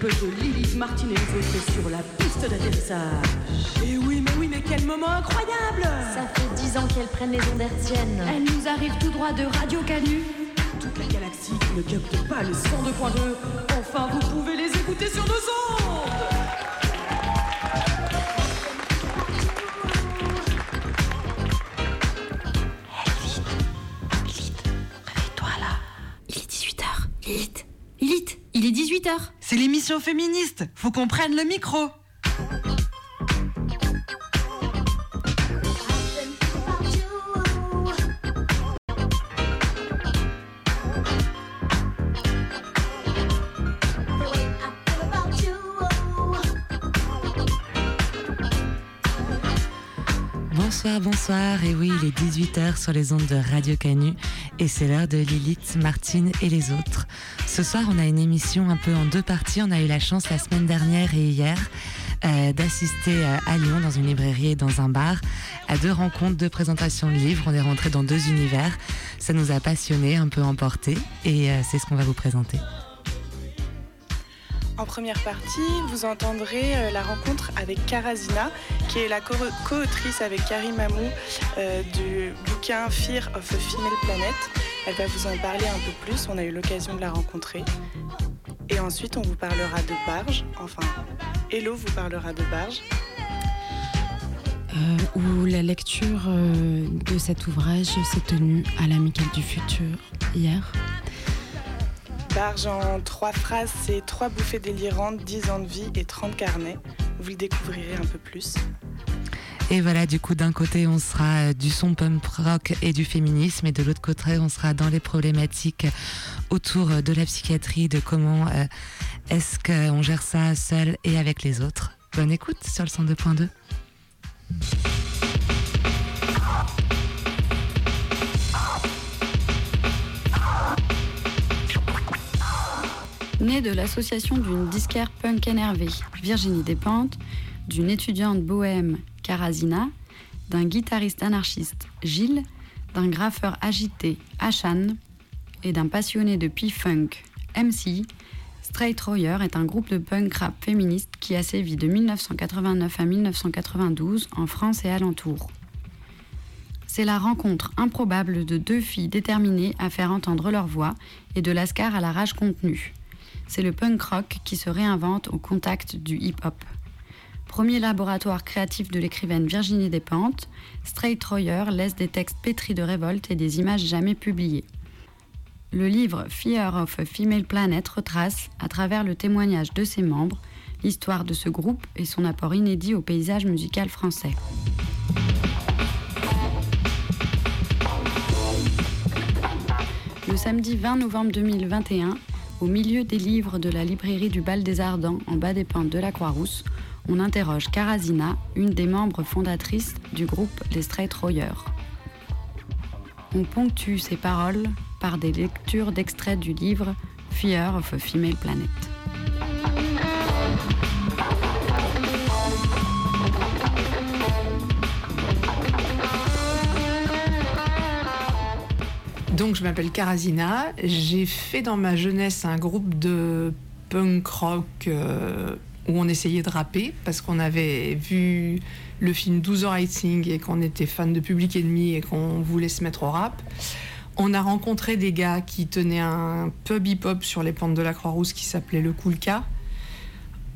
De Lilith Martin et les autres sur la piste d'atterrissage. Et oui, mais oui, mais quel moment incroyable Ça fait dix ans qu'elles prennent les ondes hertziennes. Elle nous arrive tout droit de Radio Canu. Toute la galaxie qui ne capte pas le 102.2. Enfin, vous pouvez les écouter sur nos ondes l'émission féministe. Faut qu'on prenne le micro. Bonsoir, bonsoir. Et oui, il est 18h sur les ondes de Radio Canu et c'est l'heure de Lilith, Martine et les autres. Ce soir, on a une émission un peu en deux parties. On a eu la chance la semaine dernière et hier euh, d'assister euh, à Lyon dans une librairie et dans un bar à deux rencontres, deux présentations de livres. On est rentré dans deux univers. Ça nous a passionnés, un peu emportés et euh, c'est ce qu'on va vous présenter. En première partie, vous entendrez euh, la rencontre avec Karazina, qui est la co- co-autrice avec Karim Amou euh, du bouquin Fear of a Female Planet. Elle va vous en parler un peu plus, on a eu l'occasion de la rencontrer. Et ensuite, on vous parlera de Barge, enfin, Hello vous parlera de Barge. euh, où la lecture euh, de cet ouvrage s'est tenue à l'Amicale du Futur hier. Barge en trois phrases, c'est trois bouffées délirantes, 10 ans de vie et 30 carnets. Vous le découvrirez un peu plus. Et voilà, du coup, d'un côté, on sera euh, du son punk rock et du féminisme, et de l'autre côté, on sera dans les problématiques autour de la psychiatrie, de comment euh, est-ce qu'on gère ça seul et avec les autres. Bonne écoute sur le 102.2. Née de l'association d'une disquaire punk énervée, Virginie Despentes, d'une étudiante bohème, Karazina, d'un guitariste anarchiste, Gilles, d'un graffeur agité, Ashan, et d'un passionné de P-Funk, MC, Straight Royer est un groupe de punk rap féministe qui a sévi de 1989 à 1992 en France et alentour. C'est la rencontre improbable de deux filles déterminées à faire entendre leur voix et de lascar à la rage contenue. C'est le punk rock qui se réinvente au contact du hip-hop. Premier laboratoire créatif de l'écrivaine Virginie Despentes, Straight Royer laisse des textes pétris de révolte et des images jamais publiées. Le livre Fear of a Female Planet retrace, à travers le témoignage de ses membres, l'histoire de ce groupe et son apport inédit au paysage musical français. Le samedi 20 novembre 2021, au milieu des livres de la librairie du Bal des Ardents en bas des pentes de la Croix-Rousse, on interroge Karazina, une des membres fondatrices du groupe Les Straight Royers. On ponctue ses paroles par des lectures d'extraits du livre Fear of a Female Planet. Donc, je m'appelle Karazina. J'ai fait dans ma jeunesse un groupe de punk rock euh, où on essayait de rapper parce qu'on avait vu le film 12 heures Racing et qu'on était fan de Public Enemy et qu'on voulait se mettre au rap. On a rencontré des gars qui tenaient un pub hip-hop sur les pentes de la Croix-Rousse qui s'appelait le Cool K.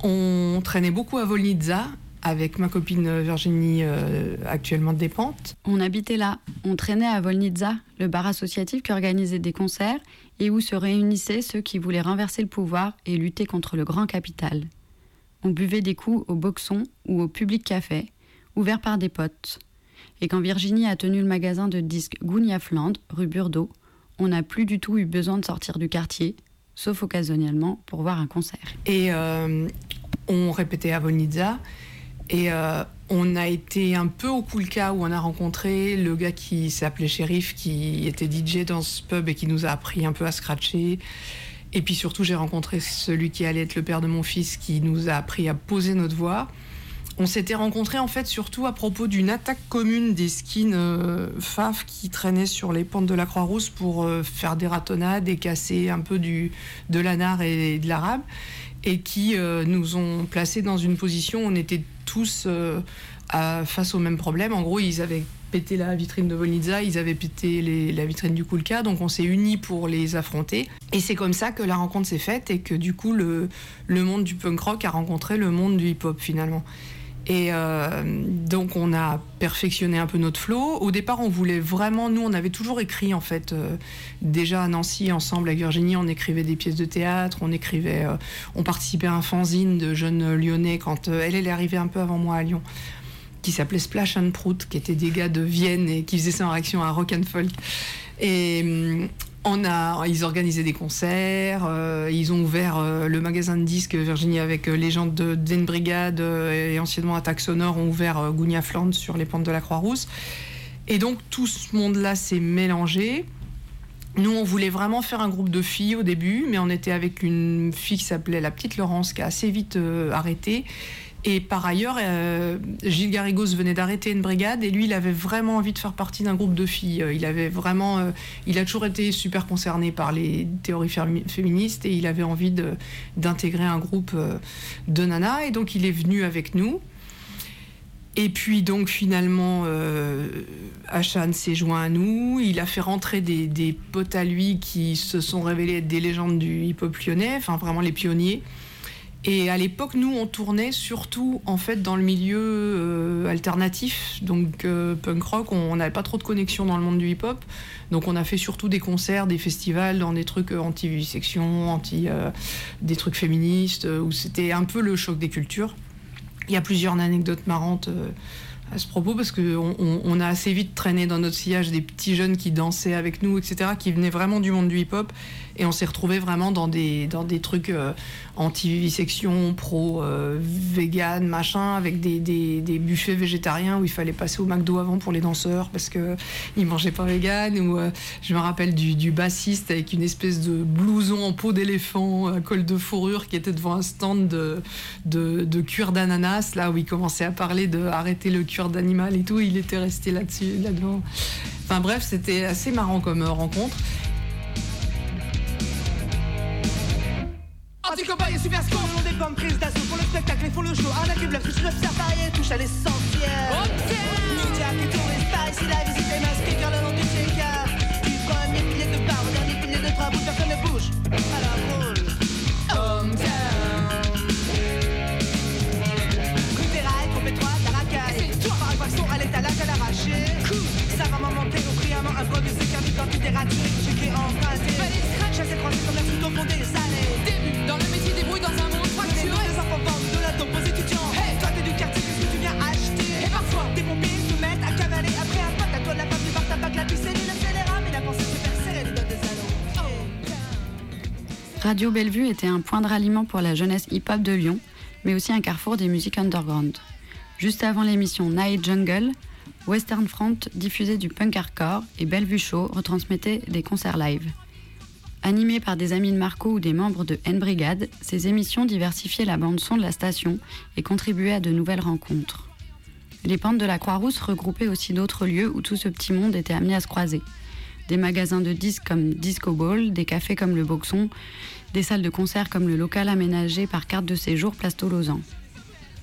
On traînait beaucoup à Volnitsa avec ma copine Virginie, euh, actuellement des pentes. On habitait là, on traînait à Volnitsa, le bar associatif qui organisait des concerts et où se réunissaient ceux qui voulaient renverser le pouvoir et lutter contre le grand capital. On buvait des coups au boxon ou au public café, ouvert par des potes. Et quand Virginie a tenu le magasin de disques Gounia Flandre, rue Burdeau, on n'a plus du tout eu besoin de sortir du quartier, sauf occasionnellement pour voir un concert. Et euh, on répétait à Volnitsa. Et euh, on a été un peu au cool cas où on a rencontré le gars qui s'appelait Shérif, qui était DJ dans ce pub et qui nous a appris un peu à scratcher. Et puis surtout, j'ai rencontré celui qui allait être le père de mon fils, qui nous a appris à poser notre voix. On s'était rencontrés en fait surtout à propos d'une attaque commune des skins euh, FAF qui traînaient sur les pentes de la Croix-Rousse pour euh, faire des ratonnades et casser un peu du, de l'anar et de l'arabe et qui euh, nous ont placés dans une position où on était tous face au même problème. En gros, ils avaient pété la vitrine de Volnitsa, ils avaient pété la vitrine du Kulka, donc on s'est unis pour les affronter. Et c'est comme ça que la rencontre s'est faite et que du coup le monde du punk rock a rencontré le monde du hip-hop finalement. Et euh, donc on a perfectionné un peu notre flow. Au départ, on voulait vraiment, nous, on avait toujours écrit en fait. Euh, déjà à Nancy, ensemble avec Virginie, on écrivait des pièces de théâtre, on écrivait, euh, on participait à un fanzine de jeunes lyonnais quand elle, est arrivée un peu avant moi à Lyon, qui s'appelait Splash and Prout, qui étaient des gars de Vienne et qui faisaient ça en réaction à rock and folk. Et hum, on a, ils organisaient des concerts, euh, ils ont ouvert euh, le magasin de disques Virginie avec euh, les gens de Den Brigade et anciennement Attaque Sonore ont ouvert Gounia Flandre sur les pentes de la Croix-Rousse. Et donc tout ce monde-là s'est mélangé. Nous, on voulait vraiment faire un groupe de filles au début, mais on était avec une fille qui s'appelait la petite Laurence, qui a assez vite arrêté. Et par ailleurs, euh, Gilles Garrigos venait d'arrêter une brigade et lui, il avait vraiment envie de faire partie d'un groupe de filles. Il avait vraiment, euh, il a toujours été super concerné par les théories féministes et il avait envie d'intégrer un groupe euh, de nanas. Et donc, il est venu avec nous. Et puis donc finalement, euh, Achan s'est joint à nous. Il a fait rentrer des, des, potes à lui qui se sont révélés être des légendes du hip-hop lyonnais, enfin vraiment les pionniers. Et à l'époque, nous, on tournait surtout en fait dans le milieu euh, alternatif, donc euh, punk rock. On n'avait pas trop de connexion dans le monde du hip-hop, donc on a fait surtout des concerts, des festivals dans des trucs euh, anti-vivisection, anti, des trucs féministes, où c'était un peu le choc des cultures. Il y a plusieurs anecdotes marrantes à ce propos parce qu'on on, a assez vite traîné dans notre sillage des petits jeunes qui dansaient avec nous, etc., qui venaient vraiment du monde du hip-hop. Et on s'est retrouvé vraiment dans des, dans des trucs euh, anti-vivisection, pro-vegan, machin, avec des, des, des, buffets végétariens où il fallait passer au McDo avant pour les danseurs parce qu'ils ne mangeaient pas vegan. Ou euh, je me rappelle du, bassiste avec une espèce de blouson en peau d'éléphant, col de fourrure, qui était devant un stand de, de, cuir d'ananas, là où il commençait à parler de arrêter le cuir d'animal et tout. Il était resté là-dessus, là-devant. Enfin bref, c'était assez marrant comme euh, rencontre. Anti-copaille et super score Le des pommes prises d'assaut pour le spectacle et pour le show Arnaque et bluff, touche l'observe varié, touche à l'essentiel Radio Bellevue était un point de ralliement pour la jeunesse hip-hop de Lyon, mais aussi un carrefour des musiques underground. Juste avant l'émission Night Jungle, Western Front diffusait du punk hardcore et Bellevue Show retransmettait des concerts live. Animées par des amis de Marco ou des membres de N Brigade, ces émissions diversifiaient la bande-son de la station et contribuaient à de nouvelles rencontres. Les pentes de la Croix-Rousse regroupaient aussi d'autres lieux où tout ce petit monde était amené à se croiser. Des magasins de disques comme Disco Ball, des cafés comme le Boxon, des salles de concert comme le local aménagé par carte de séjour Place Tolosan.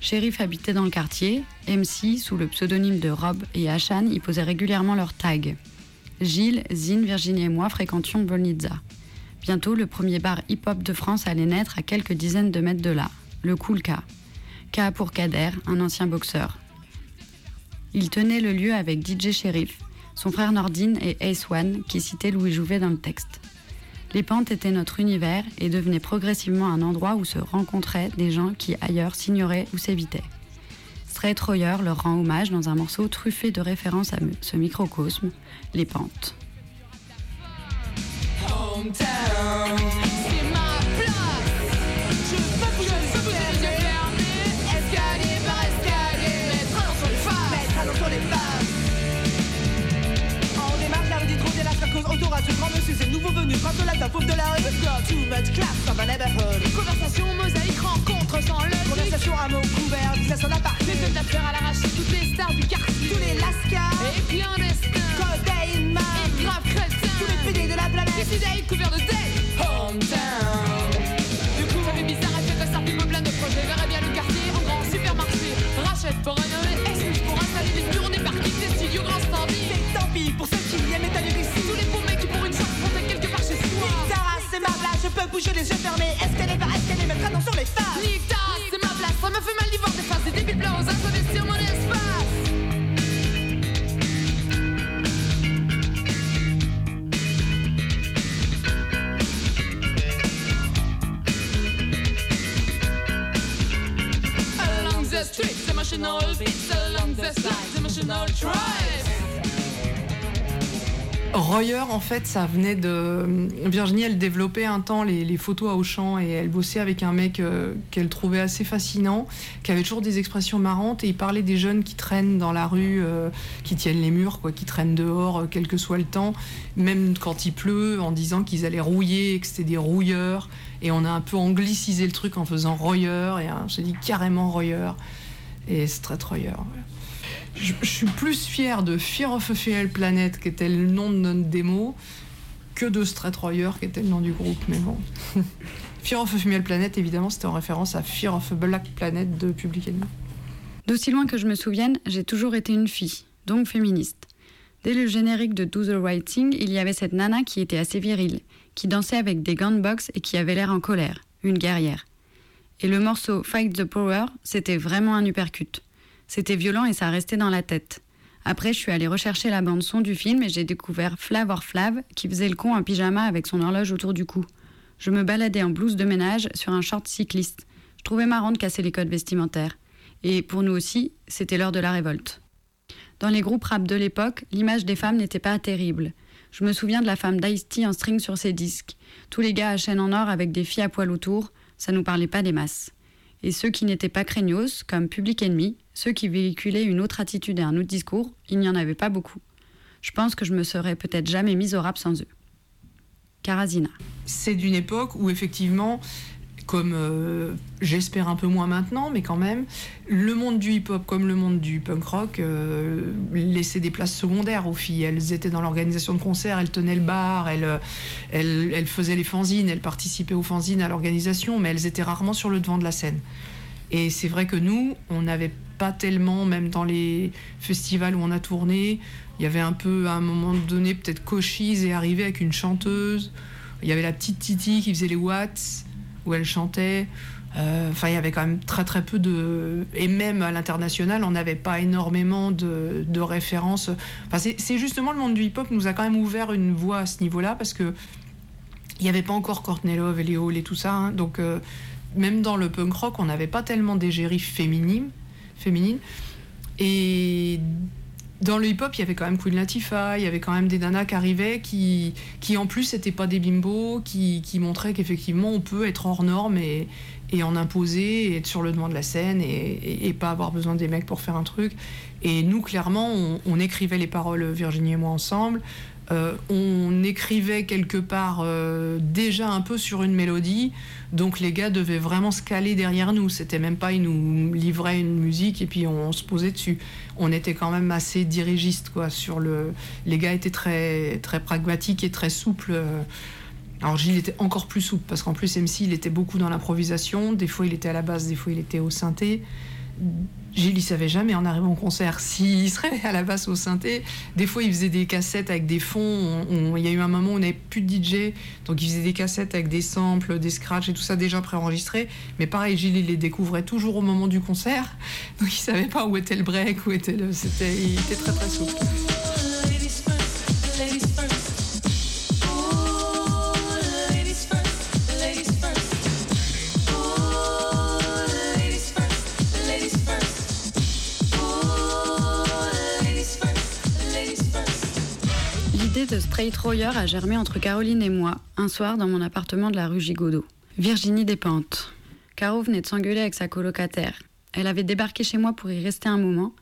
Shérif habitait dans le quartier, MC, sous le pseudonyme de Rob et Hachan, y posaient régulièrement leurs tags. Gilles, Zine, Virginie et moi fréquentions Bolnitza. Bientôt, le premier bar hip-hop de France allait naître à quelques dizaines de mètres de là, le Cool K. Pour Kader, un ancien boxeur. Il tenait le lieu avec DJ Sheriff, son frère Nordine et Ace One, qui citait Louis Jouvet dans le texte. Les pentes étaient notre univers et devenaient progressivement un endroit où se rencontraient des gens qui ailleurs s'ignoraient ou s'évitaient. Straight Royer leur rend hommage dans un morceau truffé de références à ce microcosme, les pentes. much clout. Bouger les yeux fermés. Est-ce qu'elle est pas, est-ce qu'elle est mettre attention les faces Nique ta race, c'est ma place. Ça me fait mal d'y voir des faces, des débiles blancs aux as investir mon espace. Along the streets, emotional beats, along the sides, emotional drives. Royer, en fait, ça venait de. Virginie, elle développait un temps les, photos à Auchan et elle bossait avec un mec euh, qu'elle trouvait assez fascinant, qui avait toujours des expressions marrantes et il parlait des jeunes qui traînent dans la rue, euh, qui tiennent les murs, quoi, qui traînent dehors, euh, quel que soit le temps, même quand il pleut, en disant qu'ils allaient rouiller, que c'était des rouilleurs. Et on a un peu anglicisé le truc en faisant Royer et on s'est dit carrément Royer et Street Royer. Je, suis plus fier de Fear of a Female Planet, qui était le nom de notre démo, que de Street Royer, qui était le nom du groupe. Mais bon. Fear of a Female Planet, évidemment, c'était en référence à Fear of a Black Planet de Public Enemy. D'aussi loin que je me souvienne, j'ai toujours été une fille, donc féministe. Dès le générique de Do the Right Thing, il y avait cette nana qui était assez virile, qui dansait avec des gunbox et qui avait l'air en colère, une guerrière. Et le morceau Fight the Power, c'était vraiment un uppercut. C'était violent et ça restait dans la tête. Après, je suis allée rechercher la bande-son du film et j'ai découvert Flavor Flav qui faisait le con en pyjama avec son horloge autour du cou. Je me baladais en blouse de ménage sur un short cycliste. Je trouvais marrant de casser les codes vestimentaires. Et pour nous aussi, c'était l'heure de la révolte. Dans les groupes rap de l'époque, l'image des femmes n'était pas terrible. Je me souviens de la femme d'Ice-T en string sur ses disques. Tous les gars à chaîne en or avec des filles à poil autour, ça nous parlait pas des masses. Et ceux qui n'étaient pas craignos, comme Public Enemy, ceux qui véhiculaient une autre attitude et un autre discours, il n'y en avait pas beaucoup. Je pense que je me serais peut-être jamais mise au rap sans eux. Karazina. C'est d'une époque où, effectivement, comme euh, j'espère un peu moins maintenant, mais quand même, le monde du hip-hop comme le monde du punk rock euh, laissait des places secondaires aux filles. Elles étaient dans l'organisation de concerts, elles tenaient le bar, elles, euh, faisaient les fanzines, elles participaient aux fanzines, à l'organisation, mais elles étaient rarement sur le devant de la scène. Et c'est vrai que nous, on n'avait pas tellement, même dans les festivals où on a tourné, il y avait un peu, à un moment donné, peut-être Cochise est arrivé avec une chanteuse. Il y avait la petite Titi qui faisait les Watts, où elle chantait. Euh, Enfin, il y avait quand même très très peu de. Et même à l'international, on n'avait pas énormément de, références. Enfin, c'est justement le monde du hip-hop nous a quand même ouvert une voie à ce niveau-là parce que il n'y avait pas encore Courtney Love et les Hall et tout ça. hein. donc, euh, même dans le punk rock, on n'avait pas tellement d'égérie féminine. Féminine. Et dans le hip-hop, il y avait quand même Queen Latifah, il y avait quand même des nanas qui arrivaient qui, qui en plus, n'étaient pas des bimbos, qui, qui montraient qu'effectivement, on peut être hors norme et, et en imposer, et être sur le devant de la scène et, et, pas avoir besoin des mecs pour faire un truc. Et nous, clairement, on écrivait les paroles, Virginie et moi, ensemble. Euh, on écrivait quelque part euh, déjà un peu sur une mélodie, donc les gars devaient vraiment se caler derrière nous. C'était même pas ils nous livraient une musique et puis on, se posait dessus. On était quand même assez dirigiste quoi. Sur le, les gars étaient très très pragmatiques et très souples. euh. Alors Gilles était encore plus souple parce qu'en plus MC il était beaucoup dans l'improvisation. Des fois il était à la basse, des fois il était au synthé. Gilles, il savait jamais en arrivant au concert s'il serait à la basse au synthé. Des fois, il faisait des cassettes avec des fonds. On- on- Il y a eu un moment où on n'avait plus de DJ, donc il faisait des cassettes avec des samples, des scratchs et tout ça déjà préenregistré. Mais pareil, Gilles, il les découvrait toujours au moment du concert, donc il savait pas où était le break, où était le. C'était, il était très très souple. De Straight Royer a germé entre Caroline et moi, un soir dans mon appartement de la rue Gigodeau. Virginie Despentes. Caro venait de s'engueuler avec sa colocataire. Elle avait débarqué chez moi pour y rester un moment,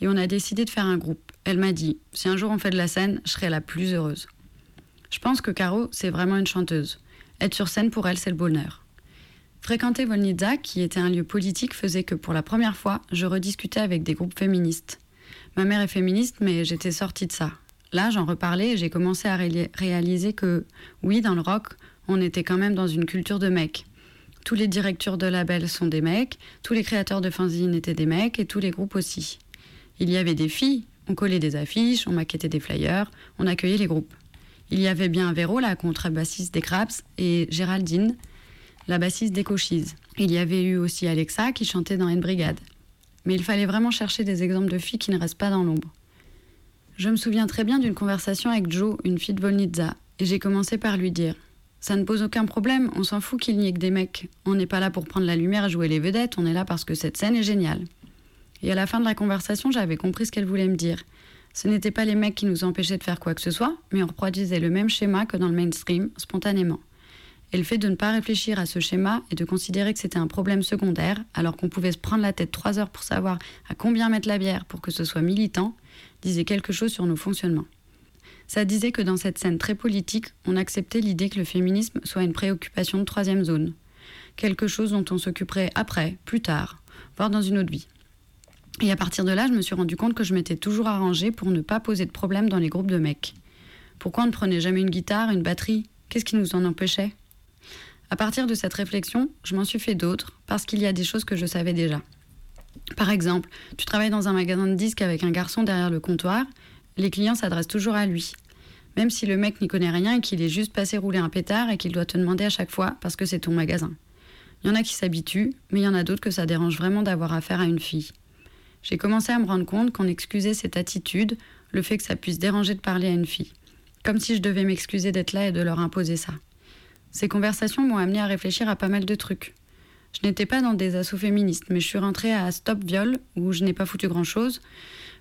et on a décidé de faire un groupe. Elle m'a dit Si un jour on fait de la scène, je serai la plus heureuse. Je pense que Caro, c'est vraiment une chanteuse. Être sur scène pour elle, c'est le bonheur. Fréquenter Volnitsa, qui était un lieu politique, faisait que pour la première fois, je rediscutais avec des groupes féministes. Ma mère est féministe, mais j'étais sortie de ça. Là, j'en reparlais et j'ai commencé à réaliser que, oui, dans le rock, on était quand même dans une culture de mecs. Tous les directeurs de labels sont des mecs, tous les créateurs de fanzines étaient des mecs et tous les groupes aussi. Il y avait des filles, on collait des affiches, on maquettait des flyers, on accueillait les groupes. Il y avait bien Véro, la contrebassiste des Craps, et Géraldine, la bassiste des Cochise. Il y avait eu aussi Alexa qui chantait dans une brigade. Mais il fallait vraiment chercher des exemples de filles qui ne restent pas dans l'ombre. Je me souviens très bien d'une conversation avec Jo, une fille de Volnitza, et j'ai commencé par lui dire Ça ne pose aucun problème, on s'en fout qu'il n'y ait que des mecs. On n'est pas là pour prendre la lumière et jouer les vedettes, on est là parce que cette scène est géniale. Et à la fin de la conversation, j'avais compris ce qu'elle voulait me dire. Ce n'étaient pas les mecs qui nous empêchaient de faire quoi que ce soit, mais on reproduisait le même schéma que dans le mainstream, spontanément. Et le fait de ne pas réfléchir à ce schéma et de considérer que c'était un problème secondaire, alors qu'on pouvait se prendre la tête trois heures pour savoir à combien mettre la bière pour que ce soit militant, disait quelque chose sur nos fonctionnements. Ça disait que dans cette scène très politique, on acceptait l'idée que le féminisme soit une préoccupation de troisième zone, quelque chose dont on s'occuperait après, plus tard, voire dans une autre vie. Et à partir de là, je me suis rendu compte que je m'étais toujours arrangée pour ne pas poser de problème dans les groupes de mecs. Pourquoi on ne prenait jamais une guitare, une batterie? Qu'est-ce qui nous en empêchait? À partir de cette réflexion, je m'en suis fait d'autres, parce qu'il y a des choses que je savais déjà. Par exemple, tu travailles dans un magasin de disques avec un garçon derrière le comptoir, les clients s'adressent toujours à lui. Même si le mec n'y connaît rien et qu'il est juste passé rouler un pétard et qu'il doit te demander à chaque fois parce que c'est ton magasin. Il y en a qui s'habituent, mais il y en a d'autres que ça dérange vraiment d'avoir affaire à une fille j'ai commencé à me rendre compte qu'on excusait cette attitude, le fait que ça puisse déranger de parler à une fille. Comme si je devais m'excuser d'être là et de leur imposer ça. Ces conversations m'ont amené à réfléchir à pas mal de trucs. Je n'étais pas dans des assauts féministes, mais je suis rentrée à Stop Viol, où je n'ai pas foutu grand-chose,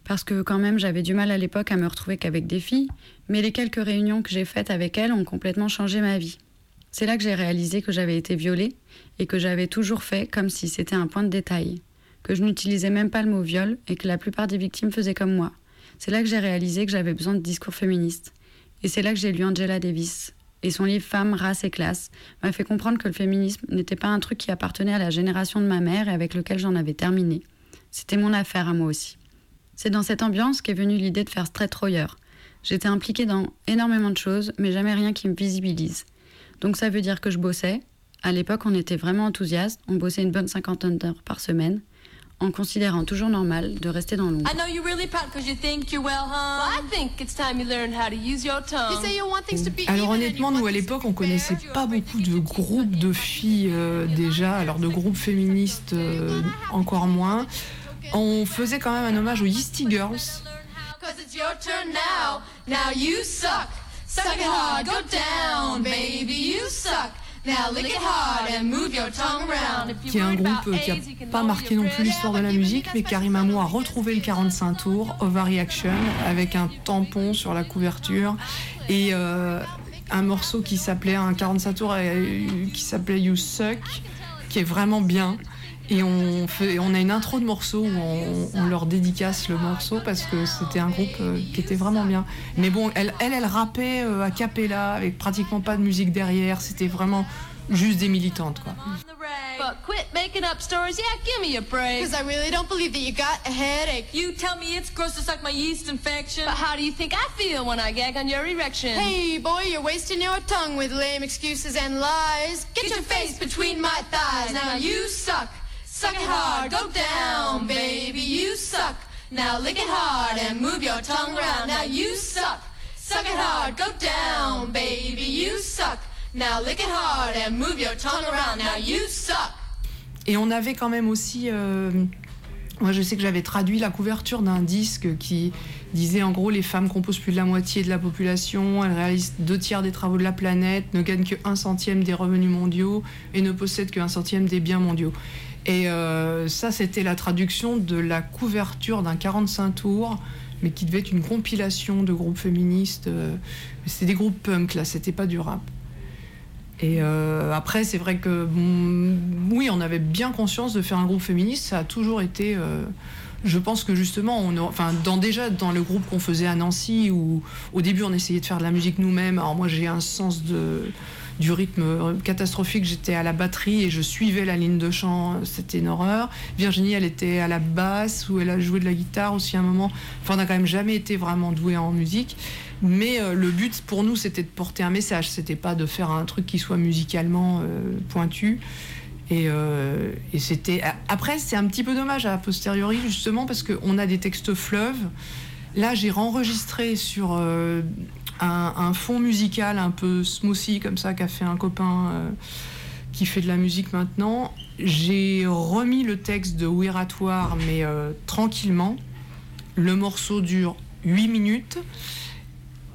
parce que quand même j'avais du mal à l'époque à me retrouver qu'avec des filles, mais les quelques réunions que j'ai faites avec elles ont complètement changé ma vie. C'est là que j'ai réalisé que j'avais été violée et que j'avais toujours fait comme si c'était un point de détail que je n'utilisais même pas le mot viol et que la plupart des victimes faisaient comme moi. C'est là que j'ai réalisé que j'avais besoin de discours féministes. Et c'est là que j'ai lu Angela Davis. Et son livre Femmes, race et classe m'a fait comprendre que le féminisme n'était pas un truc qui appartenait à la génération de ma mère et avec lequel j'en avais terminé. C'était mon affaire à moi aussi. C'est dans cette ambiance qu'est venue l'idée de faire Straight Royer. J'étais impliquée dans énormément de choses, mais jamais rien qui me visibilise. Donc ça veut dire que je bossais. À l'époque, on était vraiment enthousiastes. On bossait une bonne cinquantaine d'heures par semaine en considérant toujours normal de rester dans l'ombre. Alors honnêtement, nous à l'époque, on connaissait pas beaucoup de groupes de filles euh, déjà, alors de groupes féministes euh, encore moins. On faisait quand même un hommage aux Yeasty Girls. Qui est un groupe euh, qui n'a pas marqué non plus l'histoire de la musique, mais Karim Amou a retrouvé le 45 tours, Overreaction, avec un tampon sur la couverture et euh, un morceau qui s'appelait un 45 tours euh, qui s'appelait You Suck, qui est vraiment bien. Et on, fait, on a une intro de morceau où on, leur dédicace le morceau parce que c'était un groupe euh, qui était vraiment bien. Mais bon, elle, elle, elle rappait euh, à cappella avec pratiquement pas de musique derrière. C'était vraiment juste des militantes, quoi. But quit making up stories. Yeah, give me a break. Cause I really don't believe that you got a headache. You tell me it's gross to suck my yeast infection. But how do you think I feel when I gag on your erection? Hey, boy, you're wasting your tongue with lame excuses and lies. Get, Get your face between my thighs. Now you suck. Suck it hard, go down, baby, you suck. Now lick it hard and move your tongue around. Now you suck. Suck it hard, go down, baby, you suck. Now lick it hard and move your tongue around. Now you suck. Et on avait quand même aussi. Euh, moi, je sais que j'avais traduit la couverture d'un disque qui disait en gros les femmes composent plus de la moitié de la population, elles réalisent deux tiers des travaux de la planète, ne gagnent que un centième des revenus mondiaux et ne possèdent qu'un centième des biens mondiaux. Et euh, ça, c'était la traduction de la couverture d'un 45 tours, mais qui devait être une compilation de groupes féministes. Euh, c'était des groupes punk, là, c'était pas du rap. Et euh, après, c'est vrai que, oui, on avait bien conscience de faire un groupe féministe, ça a toujours été je pense que justement, enfin, déjà dans le groupe qu'on faisait à Nancy, où au début on essayait de faire de la musique nous-mêmes, alors moi j'ai un sens de, du rythme catastrophique, j'étais à la batterie et je suivais la ligne de chant, c'était une horreur. Virginie, elle était à la basse, où elle a joué de la guitare aussi un moment. Enfin, on n'a quand même jamais été vraiment doué en musique. Mais euh, le but pour nous, c'était de porter un message, c'était pas de faire un truc qui soit musicalement euh, pointu. Euh, et, c'était. Après, c'est un petit peu dommage à posteriori, justement, parce qu'on a des textes fleuves. Là, j'ai enregistré sur un, fond musical un peu smoothie, comme ça, qu'a fait un copain qui fait de la musique maintenant. J'ai remis le texte de Wiratoire, mais tranquillement. Le morceau dure 8 minutes.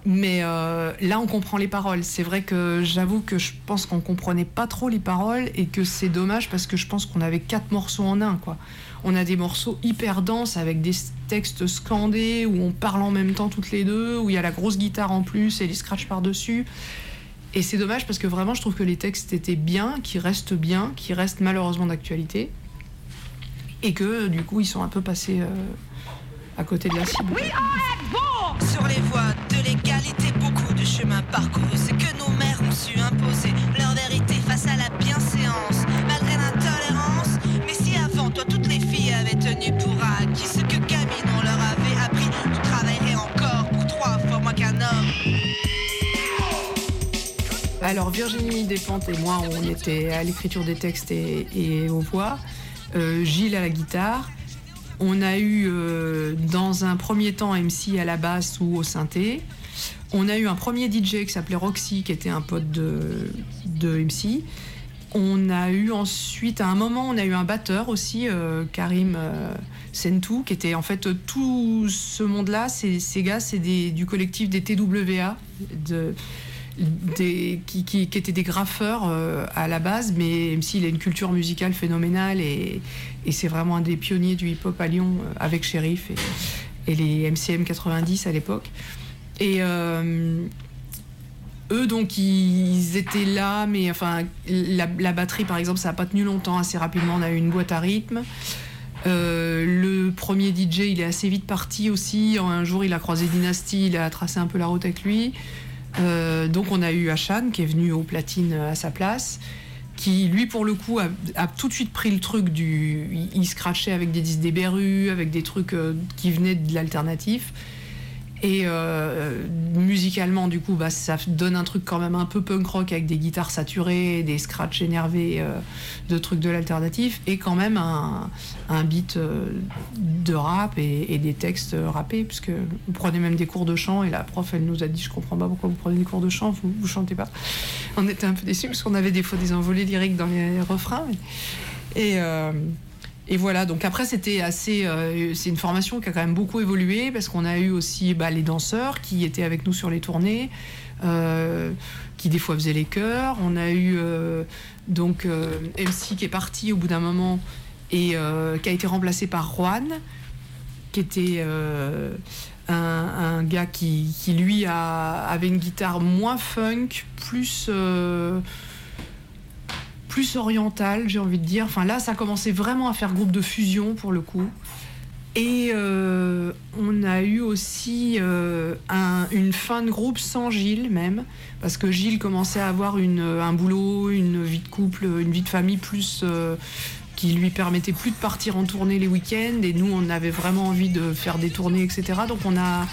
Mais euh, là, on comprend les paroles. C'est vrai que j'avoue que je pense qu'on comprenait pas trop les paroles et que c'est dommage parce que je pense qu'on avait quatre morceaux en un. Quoi. On a des morceaux hyper denses avec des textes scandés où on parle en même temps toutes les deux, où il y a la grosse guitare en plus et les scratchs par-dessus. Et c'est dommage parce que vraiment, je trouve que les textes étaient bien, qui restent bien, qui restent malheureusement d'actualité. Et que du coup, ils sont un peu passés euh, à côté de la cible. Sur les voies de l'égalité, beaucoup de chemins parcourus. C'est que nos mères ont su imposer leur Alors Virginie Despentes et moi, on était à l'écriture des textes et, aux voix. Euh, Gilles à la guitare. On a eu euh, dans un premier temps MC à la basse ou au synthé. On a eu un premier DJ qui s'appelait Roxy, qui était un pote de, MC. On a eu ensuite, à un moment, on a eu un batteur aussi, euh, Karim euh, Sentou, qui était en fait tout ce monde-là. Ces, gars, c'est du collectif des TWA, qui, étaient des graffeurs euh, à la base, mais même s'il a une culture musicale phénoménale et, c'est vraiment un des pionniers du hip-hop à Lyon avec Sheriff et, et, les MCM 90 à l'époque. Et eux, donc, ils étaient là, mais enfin, la, batterie, par exemple, ça n'a pas tenu longtemps. Assez rapidement, on a eu une boîte à rythme. le premier DJ, il est assez vite parti aussi. Un jour, il a croisé Dynasty, il a tracé un peu la route avec lui. Euh, donc on a eu Hachan qui est venu au platine à sa place, qui lui pour le coup a, tout de suite pris le truc du... Il, scratchait avec des disques des berus, avec des trucs euh, qui venaient de l'alternatif. Et euh, musicalement, du coup, bah, ça donne un truc quand même un peu punk rock avec des guitares saturées, des scratchs énervés euh, de trucs de l'alternatif, et quand même un, beat euh, de rap et, des textes rappés, puisque vous prenez même des cours de chant, et la prof, elle nous a dit Je comprends pas pourquoi vous prenez des cours de chant, vous, vous chantez pas. On était un peu déçus, parce qu'on avait des fois des envolées lyriques dans les refrains. Et. Et voilà, donc après c'était assez, euh, c'est une formation qui a quand même beaucoup évolué parce qu'on a eu aussi bah, les danseurs qui étaient avec nous sur les tournées, euh, qui des fois faisaient les chœurs. On a eu euh, donc MC qui est parti au bout d'un moment et qui a été remplacé par Juan, qui était un, gars qui, lui avait une guitare moins funk, plus plus orientale, j'ai envie de dire. Enfin là, ça commençait vraiment à faire groupe de fusion pour le coup. Et euh, on a eu aussi euh, une fin de groupe sans Gilles même, parce que Gilles commençait à avoir un boulot, une vie de couple, une vie de famille plus euh, qui lui permettait plus de partir en tournée les week-ends. Et nous, on avait vraiment envie de faire des tournées, etc. Donc on a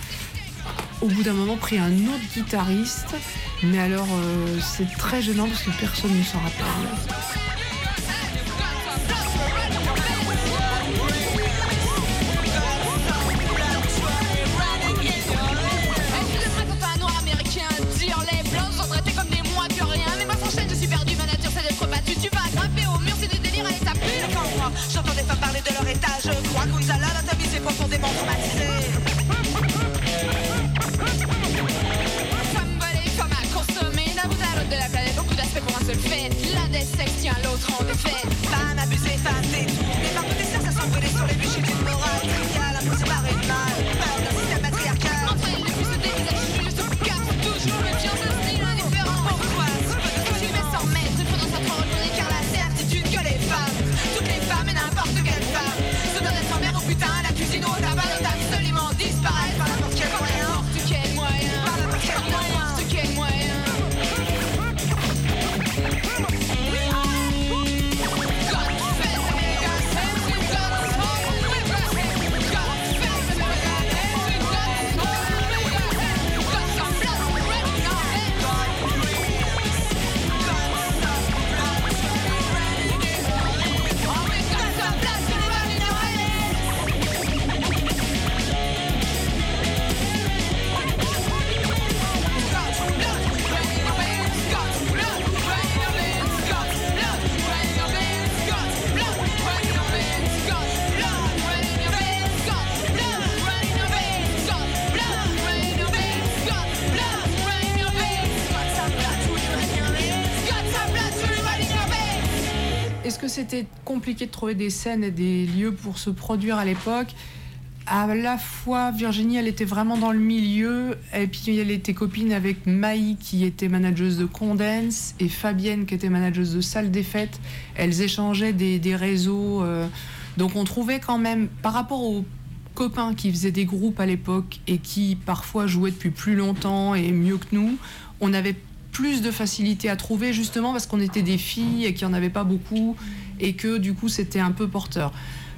au bout d'un moment pris un autre guitariste. Mais alors, euh, c'est très gênant parce que personne ne s'en rappelle. Que c'était compliqué de trouver des scènes et des lieux pour se produire à l'époque? À la fois Virginie, elle était vraiment dans le milieu, et puis elle était copine avec Maï qui était manageuse de Condense et Fabienne qui était manageuse de Salle des Fêtes. Elles échangeaient des, réseaux, euh, donc on trouvait quand même, par rapport aux copains qui faisaient des groupes à l'époque et qui parfois jouaient depuis plus longtemps et mieux que nous, on avait plus de facilité à trouver justement parce qu'on était des filles et qu'il n'y en avait pas beaucoup et que du coup c'était un peu porteur.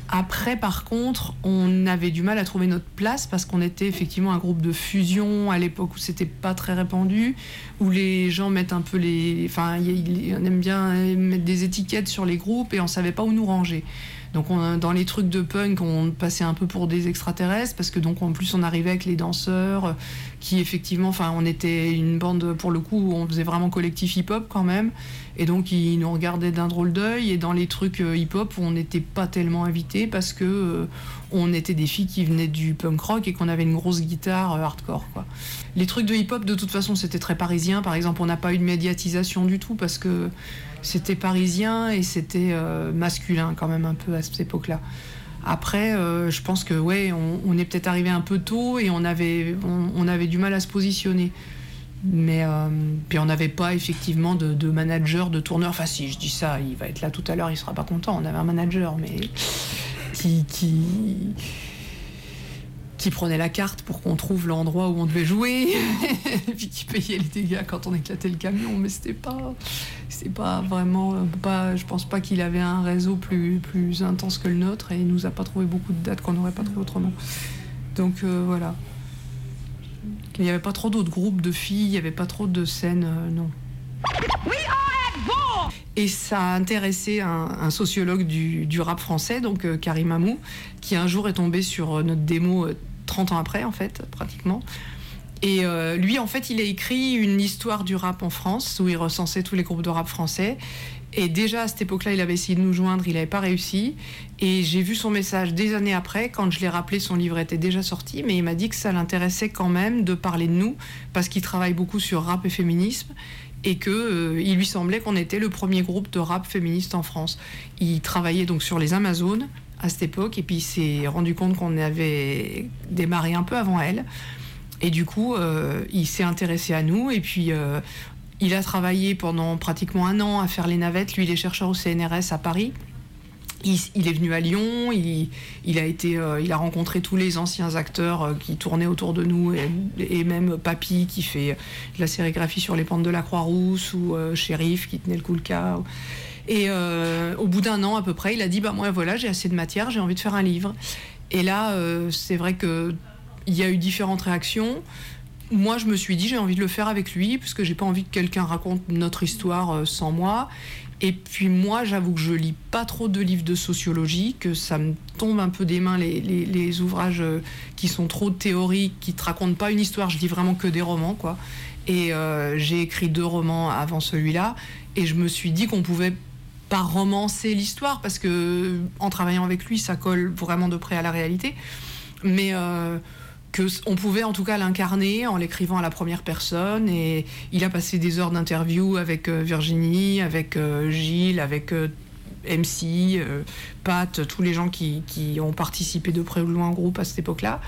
Après, par contre, on avait du mal à trouver notre place parce qu'on était effectivement un groupe de fusion à l'époque où c'était pas très répandu, où les gens mettent un peu les. Enfin, on aime bien mettre des étiquettes sur les groupes et on savait pas où nous ranger. Donc dans les trucs de punk, on passait un peu pour des extraterrestres parce que donc en plus on arrivait avec les danseurs qui effectivement, enfin on était une bande pour le coup où on faisait vraiment collectif hip-hop quand même. Et donc ils nous regardaient d'un drôle d'œil. Et dans les trucs euh, hip-hop on n'était pas tellement invités parce que euh, on était des filles qui venaient du punk rock et qu'on avait une grosse guitare euh, hardcore quoi. Les trucs de hip-hop de toute façon c'était très parisien. Par exemple on n'a pas eu de médiatisation du tout parce que c'était parisien et c'était euh, masculin quand même un peu à cette époque-là. Après, euh, je pense que ouais, on, est peut-être arrivé un peu tôt et on avait, on, avait du mal à se positionner. Mais euh, puis on n'avait pas effectivement de, manager, de tourneur. Enfin, si je dis ça, il va être là tout à l'heure, il sera pas content. On avait un manager, mais qui, qui qui prenait la carte pour qu'on trouve l'endroit où on devait jouer, et puis qui payait les dégâts quand on éclatait le camion, mais c'était pas, c'est pas vraiment, pas, je pense pas qu'il avait un réseau plus, plus intense que le nôtre et il nous a pas trouvé beaucoup de dates qu'on n'aurait pas trouvé autrement. Donc euh, voilà. Il n'y avait pas trop d'autres groupes de filles, il n'y avait pas trop de scènes, euh, non. Et ça a intéressé un, sociologue du, rap français, donc euh, Karim Amou, qui un jour est tombé sur notre démo 30 ans après, en fait, pratiquement. Et euh, lui, en fait, il a écrit une histoire du rap en France, où il recensait tous les groupes de rap français. Et déjà à cette époque-là, il avait essayé de nous joindre, il n'avait pas réussi. Et j'ai vu son message des années après, quand je l'ai rappelé, son livre était déjà sorti, mais il m'a dit que ça l'intéressait quand même de parler de nous, parce qu'il travaille beaucoup sur rap et féminisme, et que euh, il lui semblait qu'on était le premier groupe de rap féministe en France. Il travaillait donc sur les Amazones, à cette époque. Et puis il s'est rendu compte qu'on avait démarré un peu avant elle. Et du coup, euh, il s'est intéressé à nous. Et puis, euh, il a travaillé pendant pratiquement un an à faire les navettes. Lui, il est chercheur au CNRS à Paris. Il, est venu à Lyon, il, a été, euh, il a rencontré tous les anciens acteurs qui tournaient autour de nous, et, même Papy qui fait la sérigraphie sur les pentes de la Croix-Rousse, ou Shérif qui tenait le Koulka. Et euh, au bout d'un an à peu près, il a dit bah moi voilà j'ai assez de matière, j'ai envie de faire un livre. Et là, euh, c'est vrai que il y a eu différentes réactions. Moi, je me suis dit j'ai envie de le faire avec lui parce que j'ai pas envie que quelqu'un raconte notre histoire euh, sans moi. Et puis moi, j'avoue que je lis pas trop de livres de sociologie, que ça me tombe un peu des mains les, les, ouvrages qui sont trop théoriques, qui te racontent pas une histoire. Je lis vraiment que des romans, quoi. Et j'ai écrit deux romans avant celui-là, et je me suis dit qu'on pouvait pas romancer l'histoire parce que en travaillant avec lui, ça colle vraiment de près à la réalité, mais euh, que on pouvait en tout cas l'incarner en l'écrivant à la première personne. Et il a passé des heures d'interview avec euh, Virginie, avec euh, Gilles, avec MC, Pat, tous les gens qui, qui, ont participé de près ou de loin au groupe à cette époque-là.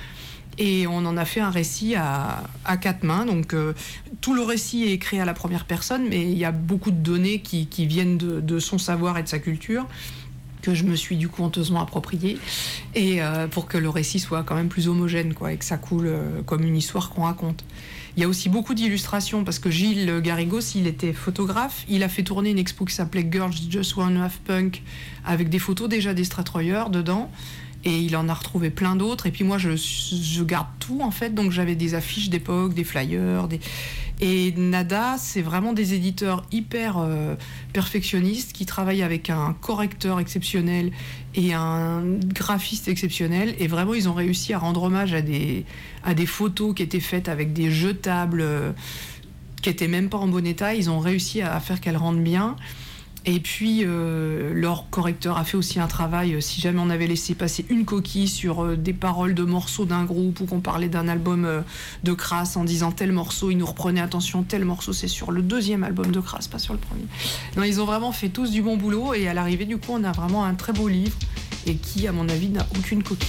Et on en a fait un récit à, quatre mains. Donc euh, tout le récit est écrit à la première personne, mais il y a beaucoup de données qui, viennent de, son savoir et de sa culture que je me suis du coup honteusement approprié et euh, pour que le récit soit quand même plus homogène quoi et que ça coule euh, comme une histoire qu'on raconte. Il y a aussi beaucoup d'illustrations parce que Gilles Garrigos, il était photographe, il a fait tourner une expo qui s'appelait Girls Just Wanna Have Punk avec des photos déjà des dedans et il en a retrouvé plein d'autres. Et puis moi, je, garde tout en fait. Donc j'avais des affiches d'époque, des flyers. Des... Et Nada, c'est vraiment des éditeurs hyper euh, perfectionnistes qui travaillent avec un correcteur exceptionnel et un graphiste exceptionnel. Et vraiment, ils ont réussi à rendre hommage à des, photos qui étaient faites avec des jetables euh, qui étaient même pas en bon état. Ils ont réussi à faire qu'elles rendent bien. Et puis, euh, leur correcteur a fait aussi un travail. euh, Si jamais on avait laissé passer une coquille sur euh, des paroles de morceaux d'un groupe ou qu'on parlait d'un album de Crass en disant tel morceau, ils nous reprenaient attention, tel morceau, c'est sur le deuxième album de Crass, pas sur le premier. Non, ils ont vraiment fait tous du bon boulot et à l'arrivée, du coup, on a vraiment un très beau livre et qui, à mon avis, n'a aucune coquille.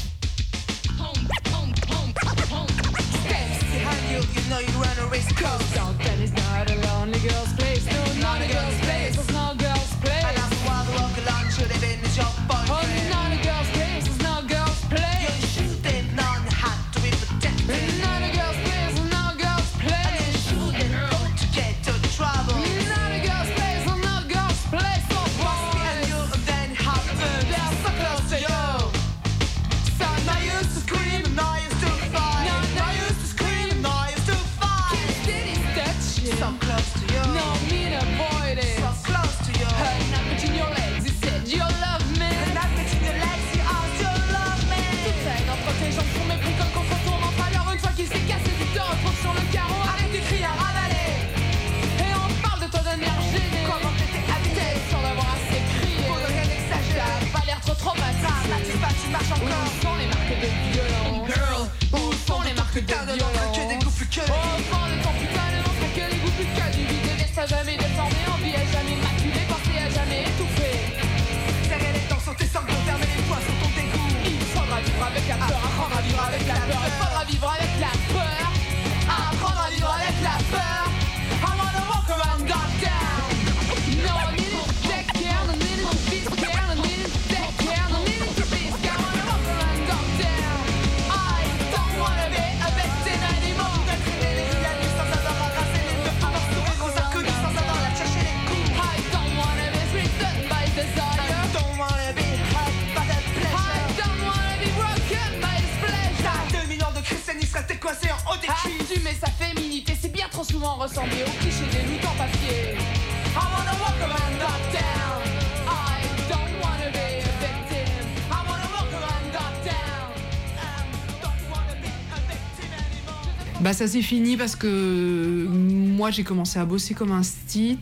Bah ça s'est fini parce que moi j'ai commencé à bosser comme un stit.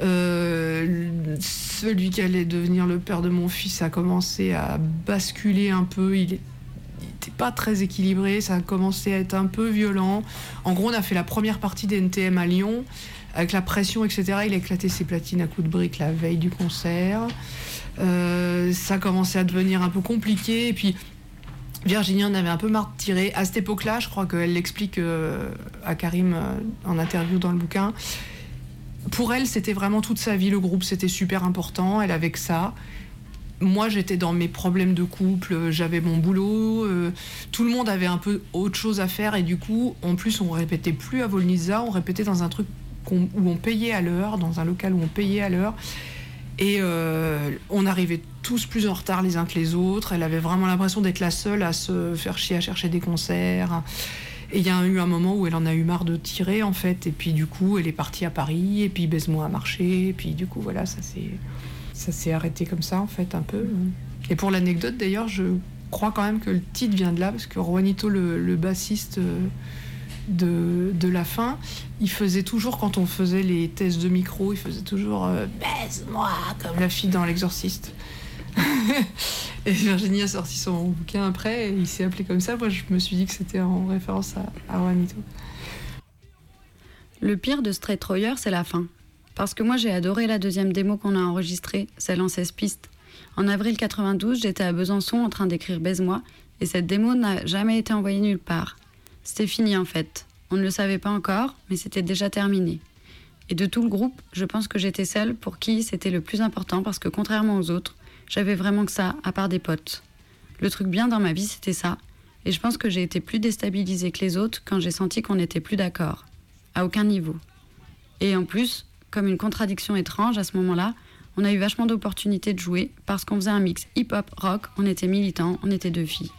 Euh, celui qui allait devenir le père de mon fils a commencé à basculer un peu. Il n'était pas très équilibré, ça a commencé à être un peu violent. En gros, on a fait la première partie des NTM à Lyon avec la pression, etc. Il a éclaté ses platines à coups de briques la veille du concert. Euh, ça a commencé à devenir un peu compliqué. Et puis Virginie en avait un peu marre de tirer. À cette époque-là, je crois qu'elle l'explique euh, à Karim euh, en interview dans le bouquin. Pour elle, c'était vraiment toute sa vie, le groupe, c'était super important. Elle avait que ça. Moi, j'étais dans mes problèmes de couple, euh, j'avais mon boulot, euh, tout le monde avait un peu autre chose à faire et du coup, en plus, on répétait plus à Volnisa, on répétait dans un truc où on payait à l'heure, dans un local où on payait à l'heure. Et euh, on arrivait tous plus en retard les uns que les autres. Elle avait vraiment l'impression d'être la seule à se faire chier à chercher des concerts. Et il y a eu un moment où elle en a eu marre de tirer, en fait. Et puis, du coup, elle est partie à Paris. Et puis, Baise-moi a marché. Et puis, du coup, voilà, ça s'est, ça s'est arrêté comme ça, en fait, un peu. Et pour l'anecdote, d'ailleurs, je crois quand même que le titre vient de là, parce que Juanito, le, le bassiste euh, de, de la fin, il faisait toujours, quand on faisait les tests de micro, il faisait toujours euh, Baise-moi, comme la fille dans L'Exorciste. et Virginie a sorti son bouquin après, et il s'est appelé comme ça. Moi, je me suis dit que c'était en référence à, à Juanito. Le pire de Straight Troyer, c'est la fin. Parce que moi, j'ai adoré la deuxième démo qu'on a enregistrée, celle en 16 pistes. En avril 92, j'étais à Besançon en train d'écrire Baise-moi, et cette démo n'a jamais été envoyée nulle part. C'était fini en fait. On ne le savait pas encore, mais c'était déjà terminé. Et de tout le groupe, je pense que j'étais celle pour qui c'était le plus important parce que contrairement aux autres, j'avais vraiment que ça, à part des potes. Le truc bien dans ma vie, c'était ça. Et je pense que j'ai été plus déstabilisée que les autres quand j'ai senti qu'on n'était plus d'accord. À aucun niveau. Et en plus, comme une contradiction étrange à ce moment-là, on a eu vachement d'opportunités de jouer parce qu'on faisait un mix hip-hop, rock, on était militants, on était deux filles.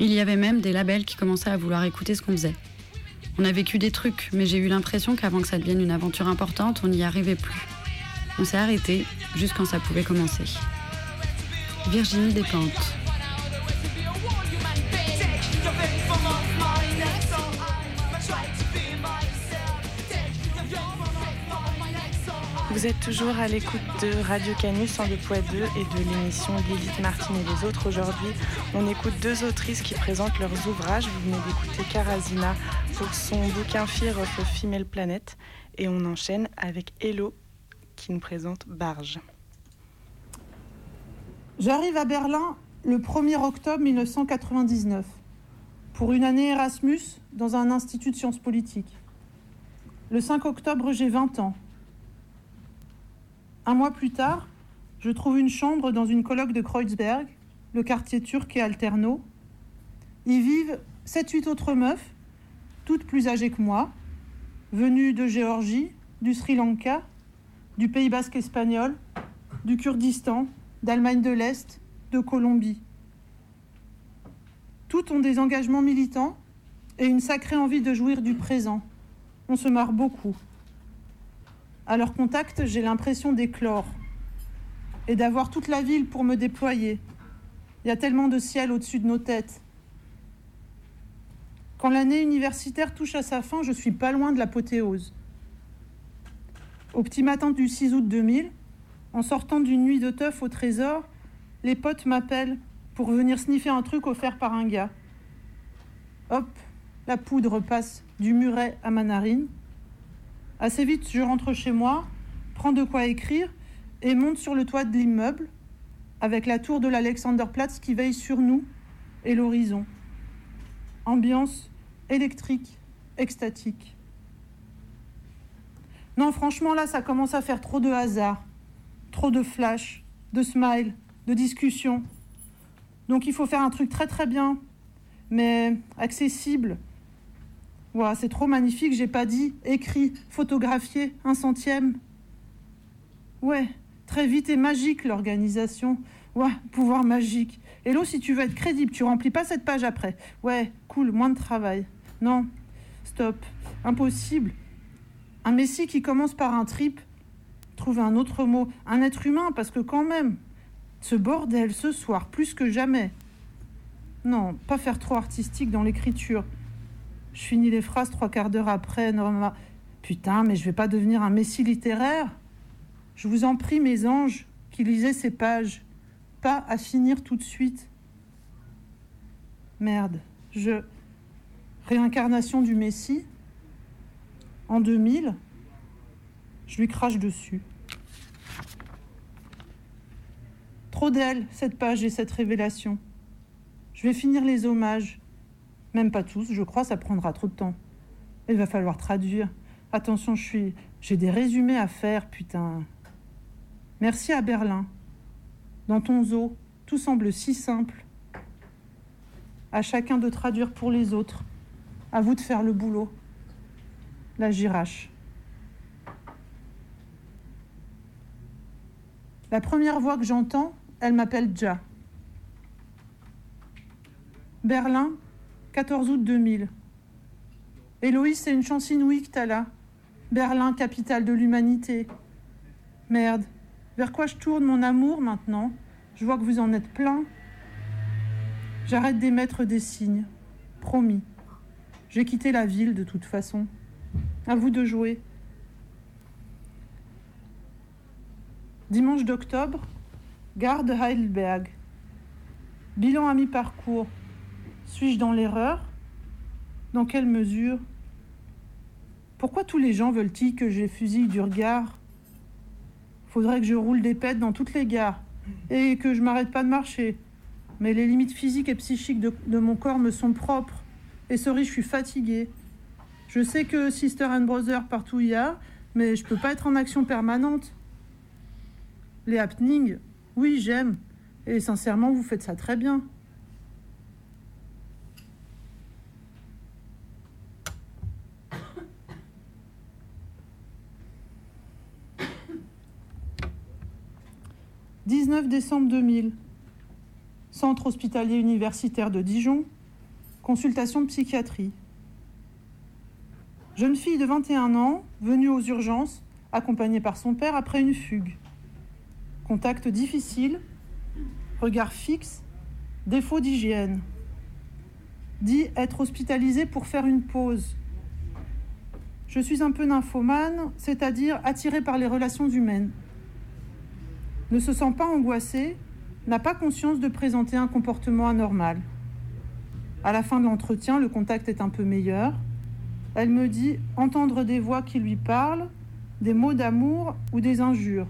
Il y avait même des labels qui commençaient à vouloir écouter ce qu'on faisait. On a vécu des trucs, mais j'ai eu l'impression qu'avant que ça devienne une aventure importante, on n'y arrivait plus. On s'est arrêté juste quand ça pouvait commencer. Virginie Despentes. Vous êtes toujours à l'écoute de Radio Canus 102.2 et de l'émission Lilith Martin et les autres. Aujourd'hui, on écoute deux autrices qui présentent leurs ouvrages. Vous venez d'écouter Karazina pour son bouquin Fear of a Female. Et on enchaîne avec Hello qui nous présente Barge. J'arrive à Berlin le 1er octobre 1999 pour une année Erasmus dans un institut de sciences politiques. Le 5 octobre, j'ai 20 ans. Un mois plus tard, je trouve une chambre dans une colloque de Kreuzberg, le quartier turc et alterno. Y vivent 7-8 autres meufs, toutes plus âgées que moi, venues de Géorgie, du Sri Lanka, du Pays basque espagnol, du Kurdistan, d'Allemagne de l'Est, de Colombie. Toutes ont des engagements militants et une sacrée envie de jouir du présent. On se marre beaucoup. À leur contact, j'ai l'impression d'éclore et d'avoir toute la ville pour me déployer. Il y a tellement de ciel au-dessus de nos têtes. Quand l'année universitaire touche à sa fin, je suis pas loin de l'apothéose. Au petit matin du 6 août 2000, en sortant d'une nuit de teuf au trésor, les potes m'appellent pour venir sniffer un truc offert par un gars. Hop, la poudre passe du muret à ma narine. Assez vite, je rentre chez moi, prends de quoi écrire et monte sur le toit de l'immeuble avec la tour de l'Alexanderplatz qui veille sur nous et l'horizon. Ambiance électrique, extatique. Non, franchement, là, ça commence à faire trop de hasard, trop de flash, de smile, de discussion. Donc il faut faire un truc très très bien, mais accessible, c'est trop magnifique, j'ai pas dit, écrit, photographié, un centième. Ouais, très vite et magique l'organisation. Ouais, pouvoir magique. Hello, si tu veux être crédible, tu remplis pas cette page après. Ouais, cool, moins de travail. Non, stop, impossible. Un messie qui commence par un trip, trouver un autre mot, un être humain, parce que quand même, ce bordel ce soir, plus que jamais. Non, pas faire trop artistique dans l'écriture. Je finis les phrases trois quarts d'heure après. Norma. Putain, mais je vais pas devenir un messie littéraire. Je vous en prie, mes anges, qui lisez ces pages. Pas à finir tout de suite. Merde, je. Réincarnation du Messie. En 2000, je lui crache dessus. Trop d'elle, cette page et cette révélation. Je vais finir les hommages. Même pas tous, je crois, ça prendra trop de temps. Il va falloir traduire. Attention, je suis. J'ai des résumés à faire, putain. Merci à Berlin. Dans ton zoo, tout semble si simple. À chacun de traduire pour les autres. À vous de faire le boulot. La girache. La première voix que j'entends, elle m'appelle Ja. Berlin, 14 août 2000. Héloïse, c'est une chance inouïe que t'as là. Berlin, capitale de l'humanité. Merde, vers quoi je tourne mon amour maintenant? Je vois que vous en êtes plein. J'arrête d'émettre des signes. Promis. J'ai quitté la ville de toute façon. À vous de jouer. Dimanche d'octobre, gare de Heidelberg. Bilan à mi-parcours. Suis-je dans l'erreur? Dans quelle mesure? Pourquoi tous les gens veulent-ils que je fusille du regard Faudrait que je roule des pètes dans toutes les gares et que je m'arrête pas de marcher. Mais les limites physiques et psychiques de, mon corps me sont propres. Et sorry, je suis fatiguée. Je sais que Sister and Brother partout y a, mais je peux pas être en action permanente. Les happenings, oui, j'aime. Et sincèrement, vous faites ça très bien. 19 décembre 2000. Centre hospitalier universitaire de Dijon. Consultation de psychiatrie. Jeune fille de 21 ans, venue aux urgences, accompagnée par son père après une fugue. Contact difficile, regard fixe, défaut d'hygiène. Dit être hospitalisée pour faire une pause. Je suis un peu nymphomane, c'est-à-dire attirée par les relations humaines. Ne se sent pas angoissée, n'a pas conscience de présenter un comportement anormal. À la fin de l'entretien, le contact est un peu meilleur. Elle me dit entendre des voix qui lui parlent, des mots d'amour ou des injures.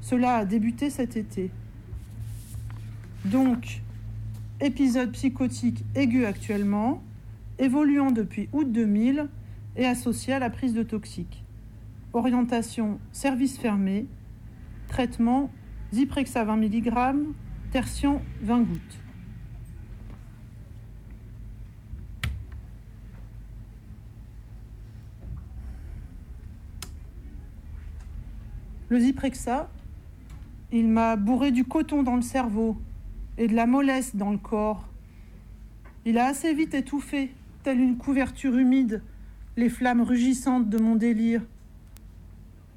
Cela a débuté cet été. Donc, épisode psychotique aigu actuellement, évoluant depuis août 2000 et associé à la prise de toxiques. Orientation service fermé, traitement Zyprexa 20 mg, tertian 20 gouttes. Le Zyprexa, il m'a bourré du coton dans le cerveau et de la mollesse dans le corps. Il a assez vite étouffé, telle une couverture humide, les flammes rugissantes de mon délire.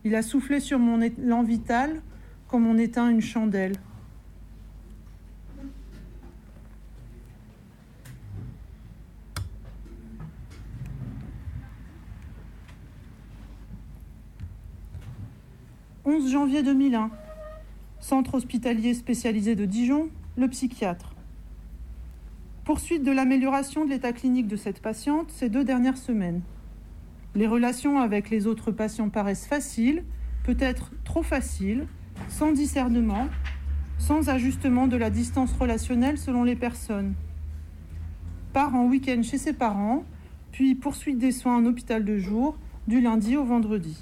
Il a soufflé sur mon élan vital comme on éteint une chandelle. « 11 janvier 2001, centre hospitalier spécialisé de Dijon, le psychiatre. Poursuite de l'amélioration de l'état clinique de cette patiente ces deux dernières semaines. Les relations avec les autres patients paraissent faciles, peut-être trop faciles, sans discernement, sans ajustement de la distance relationnelle selon les personnes. Part en week-end chez ses parents, puis poursuite des soins en hôpital de jour, du lundi au vendredi.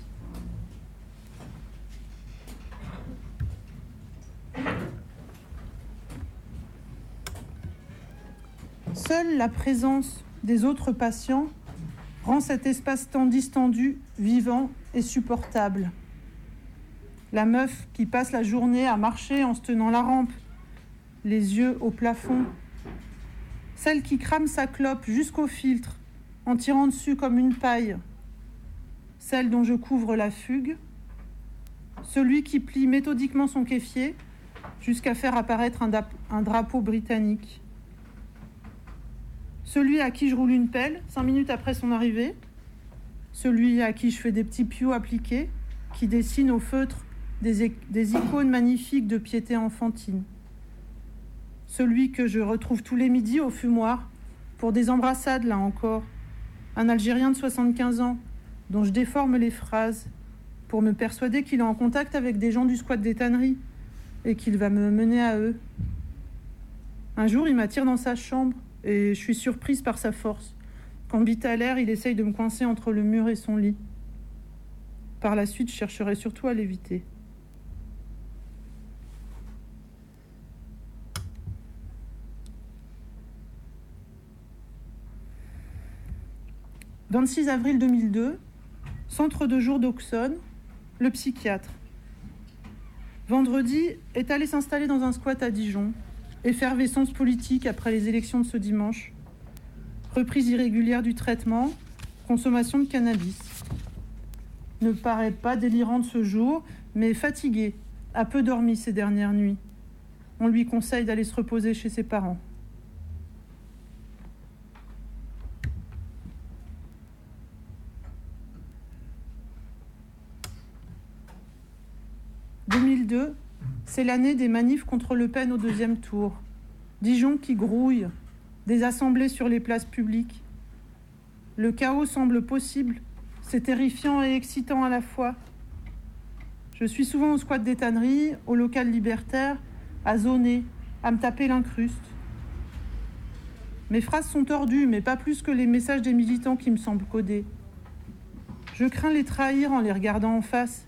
Seule la présence des autres patients rend cet espace-temps distendu, vivant et supportable. La meuf qui passe la journée à marcher en se tenant la rampe, les yeux au plafond. Celle qui crame sa clope jusqu'au filtre, en tirant dessus comme une paille. Celle dont je couvre la fugue. Celui qui plie méthodiquement son kéfier jusqu'à faire apparaître un, un, drapeau britannique. Celui à qui je roule une pelle cinq minutes après son arrivée. Celui à qui je fais des petits pious appliqués qui dessinent au feutre des, des icônes magnifiques de piété enfantine. Celui que je retrouve tous les midis au fumoir, pour des embrassades là encore. Un Algérien de 75 ans, dont je déforme les phrases, pour me persuader qu'il est en contact avec des gens du squat des tanneries et qu'il va me mener à eux. Un jour, il m'attire dans sa chambre et je suis surprise par sa force. Quand l'air, il essaye de me coincer entre le mur et son lit. Par la suite, je chercherai surtout à l'éviter. 26 avril 2002, centre de jour d'Auxonne, le psychiatre. Vendredi est allé s'installer dans un squat à Dijon. Effervescence politique après les élections de ce dimanche. Reprise irrégulière du traitement. Consommation de cannabis. Ne paraît pas délirante ce jour, mais fatigué, a peu dormi ces dernières nuits. On lui conseille d'aller se reposer chez ses parents. 2002, c'est l'année des manifs contre Le Pen au deuxième tour. Dijon qui grouille, des assemblées sur les places publiques. Le chaos semble possible, c'est terrifiant et excitant à la fois. Je suis souvent au squat des tanneries, au local libertaire, à zoner, à me taper l'incruste. Mes phrases sont tordues, mais pas plus que les messages des militants qui me semblent codés. Je crains les trahir en les regardant en face.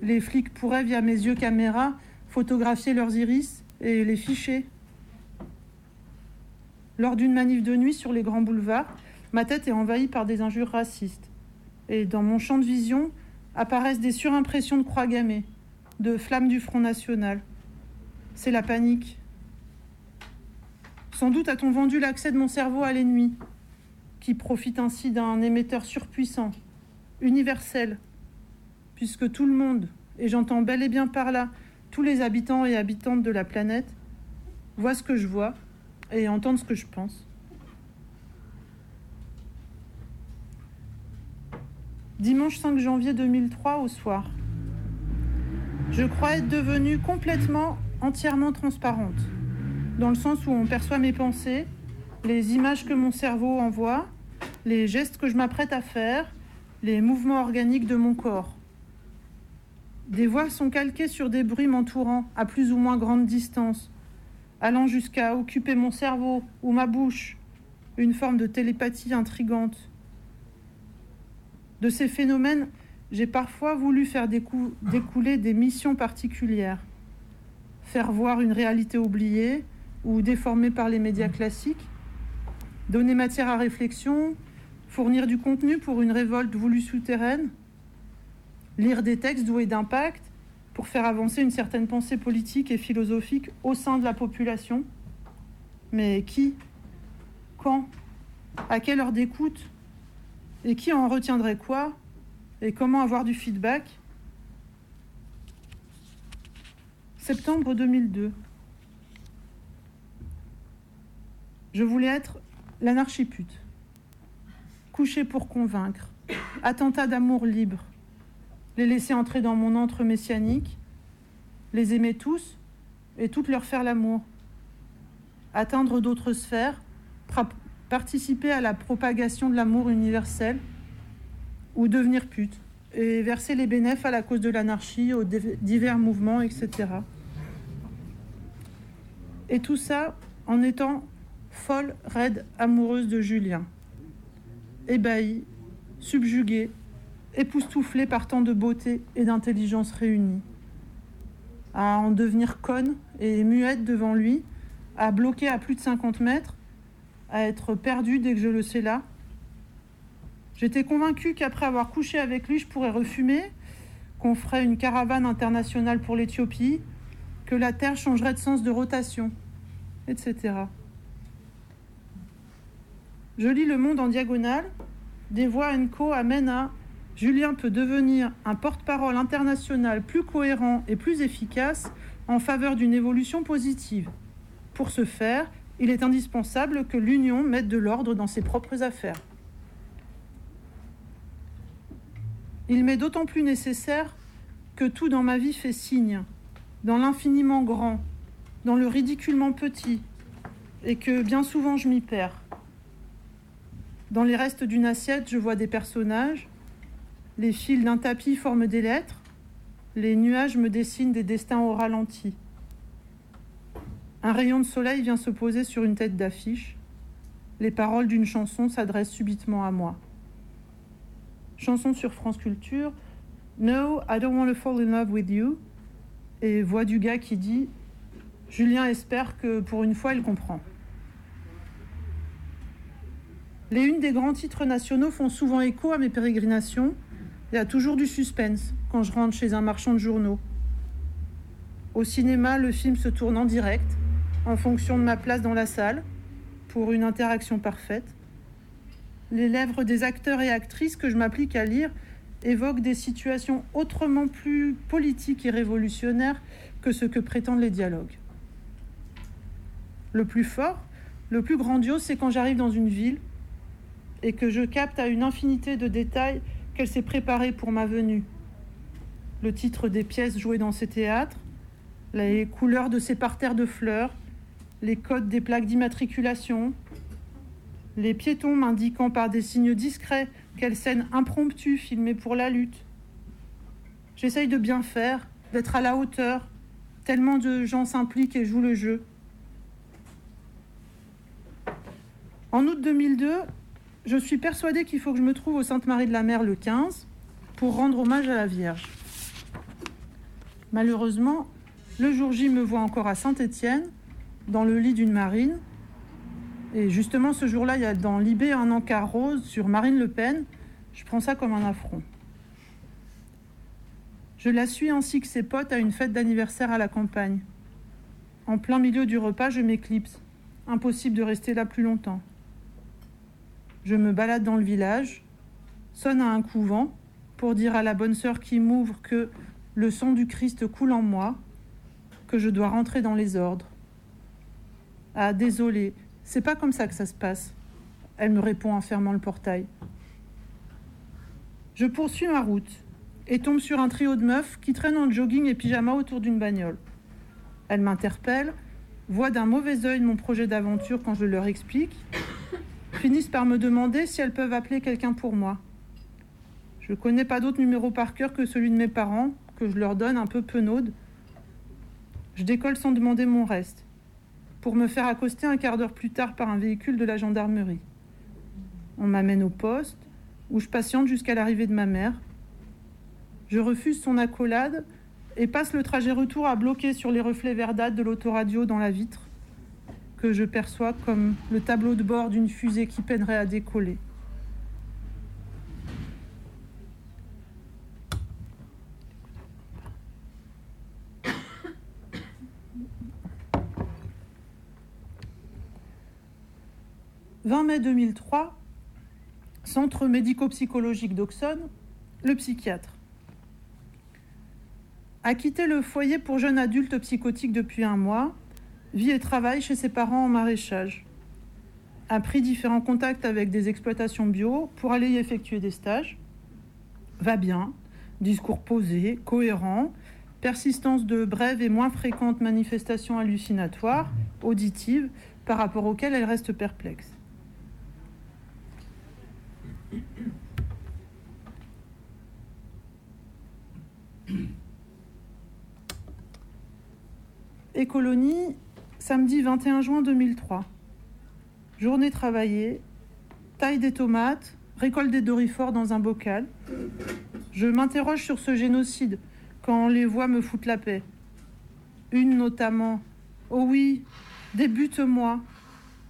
Les flics pourraient, via mes yeux caméra, photographier leurs iris et les ficher. Lors d'une manif de nuit sur les grands boulevards, ma tête est envahie par des injures racistes. Et dans mon champ de vision apparaissent des surimpressions de croix gammées, de flammes du Front National. C'est la panique. Sans doute a-t-on vendu l'accès de mon cerveau à l'ennemi, qui profite ainsi d'un émetteur surpuissant, universel, puisque tout le monde, et j'entends bel et bien par là tous les habitants et habitantes de la planète, voient ce que je vois et entendent ce que je pense. Dimanche 5 janvier 2003 au soir. Je crois être devenue complètement, entièrement transparente, dans le sens où on perçoit mes pensées, les images que mon cerveau envoie, les gestes que je m'apprête à faire, les mouvements organiques de mon corps. Des voix sont calquées sur des bruits m'entourant à plus ou moins grande distance, allant jusqu'à occuper mon cerveau ou ma bouche, une forme de télépathie intrigante. De ces phénomènes, j'ai parfois voulu faire découler des missions particulières, faire voir une réalité oubliée ou déformée par les médias classiques, donner matière à réflexion, fournir du contenu pour une révolte voulue souterraine, lire des textes doués d'impact pour faire avancer une certaine pensée politique et philosophique au sein de la population. Mais qui Quand À quelle heure d'écoute Et qui en retiendrait quoi Et comment avoir du feedback? Septembre 2002. Je voulais être l'anarchipute. Coucher pour convaincre. Attentat d'amour libre les laisser entrer dans mon antre messianique, les aimer tous et toutes leur faire l'amour, atteindre d'autres sphères, participer à la propagation de l'amour universel ou devenir pute et verser les bénéfices à la cause de l'anarchie, aux divers mouvements, etc. Et tout ça en étant folle, raide, amoureuse de Julien, ébahie, subjuguée, époustouflée par tant de beauté et d'intelligence réunies, à en devenir conne et muette devant lui, à bloquer à plus de 50 mètres, à être perdue dès que je le sais là. J'étais convaincue qu'après avoir couché avec lui, je pourrais refumer, qu'on ferait une caravane internationale pour l'Éthiopie, que la Terre changerait de sens de rotation, etc. Je lis Le Monde en diagonale. Des voix co amènent à Julien peut devenir un porte-parole international plus cohérent et plus efficace en faveur d'une évolution positive. Pour ce faire, il est indispensable que l'Union mette de l'ordre dans ses propres affaires. Il m'est d'autant plus nécessaire que tout dans ma vie fait signe, dans l'infiniment grand, dans le ridiculement petit, et que bien souvent je m'y perds. Dans les restes d'une assiette, je vois des personnages, les fils d'un tapis forment des lettres. Les nuages me dessinent des destins au ralenti. Un rayon de soleil vient se poser sur une tête d'affiche. Les paroles d'une chanson s'adressent subitement à moi. Chanson sur France Culture. No, I don't want to fall in love with you. Et voix du gars qui dit Julien espère que pour une fois il comprend. Les unes des grands titres nationaux font souvent écho à mes pérégrinations il y a toujours du suspense quand je rentre chez un marchand de journaux. Au cinéma, le film se tourne en direct, en fonction de ma place dans la salle, pour une interaction parfaite. Les lèvres des acteurs et actrices que je m'applique à lire évoquent des situations autrement plus politiques et révolutionnaires que ce que prétendent les dialogues. Le plus fort, le plus grandiose, c'est quand j'arrive dans une ville et que je capte à une infinité de détails qu'elle s'est préparée pour ma venue. Le titre des pièces jouées dans ces théâtres, les couleurs de ces parterres de fleurs, les codes des plaques d'immatriculation, les piétons m'indiquant par des signes discrets quelle scène impromptue filmée pour la lutte. J'essaye de bien faire, d'être à la hauteur, tellement de gens s'impliquent et jouent le jeu. En août 2002, je suis persuadée qu'il faut que je me trouve au Sainte-Marie de la Mer le 15 pour rendre hommage à la Vierge. Malheureusement, le jour J me voit encore à Saint-Étienne, dans le lit d'une marine. Et justement, ce jour-là, il y a dans l'IB un encart rose sur Marine Le Pen. Je prends ça comme un affront. Je la suis ainsi que ses potes à une fête d'anniversaire à la campagne. En plein milieu du repas, je m'éclipse. Impossible de rester là plus longtemps. Je me balade dans le village, sonne à un couvent pour dire à la bonne sœur qui m'ouvre que le sang du Christ coule en moi, que je dois rentrer dans les ordres. Ah, désolé, c'est pas comme ça que ça se passe. Elle me répond en fermant le portail. Je poursuis ma route et tombe sur un trio de meufs qui traînent en jogging et pyjama autour d'une bagnole. Elles m'interpellent, voient d'un mauvais œil mon projet d'aventure quand je leur explique, finissent par me demander si elles peuvent appeler quelqu'un pour moi. Je ne connais pas d'autre numéro par cœur que celui de mes parents, que je leur donne un peu penaude. Je décolle sans demander mon reste, pour me faire accoster un quart d'heure plus tard par un véhicule de la gendarmerie. On m'amène au poste, où je patiente jusqu'à l'arrivée de ma mère. Je refuse son accolade et passe le trajet retour à bloquer sur les reflets verdâtres de l'autoradio dans la vitre, que je perçois comme le tableau de bord d'une fusée qui peinerait à décoller. « 20 mai 2003, Centre médico-psychologique d'Auxonne, le psychiatre a quitté le foyer pour jeunes adultes psychotiques depuis un mois, vit et travaille chez ses parents en maraîchage. A pris différents contacts avec des exploitations bio pour aller y effectuer des stages. Va bien, discours posé, cohérent, persistance de brèves et moins fréquentes manifestations hallucinatoires, auditives, par rapport auxquelles elle reste perplexe. Écolonie, samedi 21 juin 2003. Journée travaillée, taille des tomates, récolte des dorifores dans un bocal. Je m'interroge sur ce génocide quand les voix me foutent la paix. Une notamment. Oh oui, débute-moi,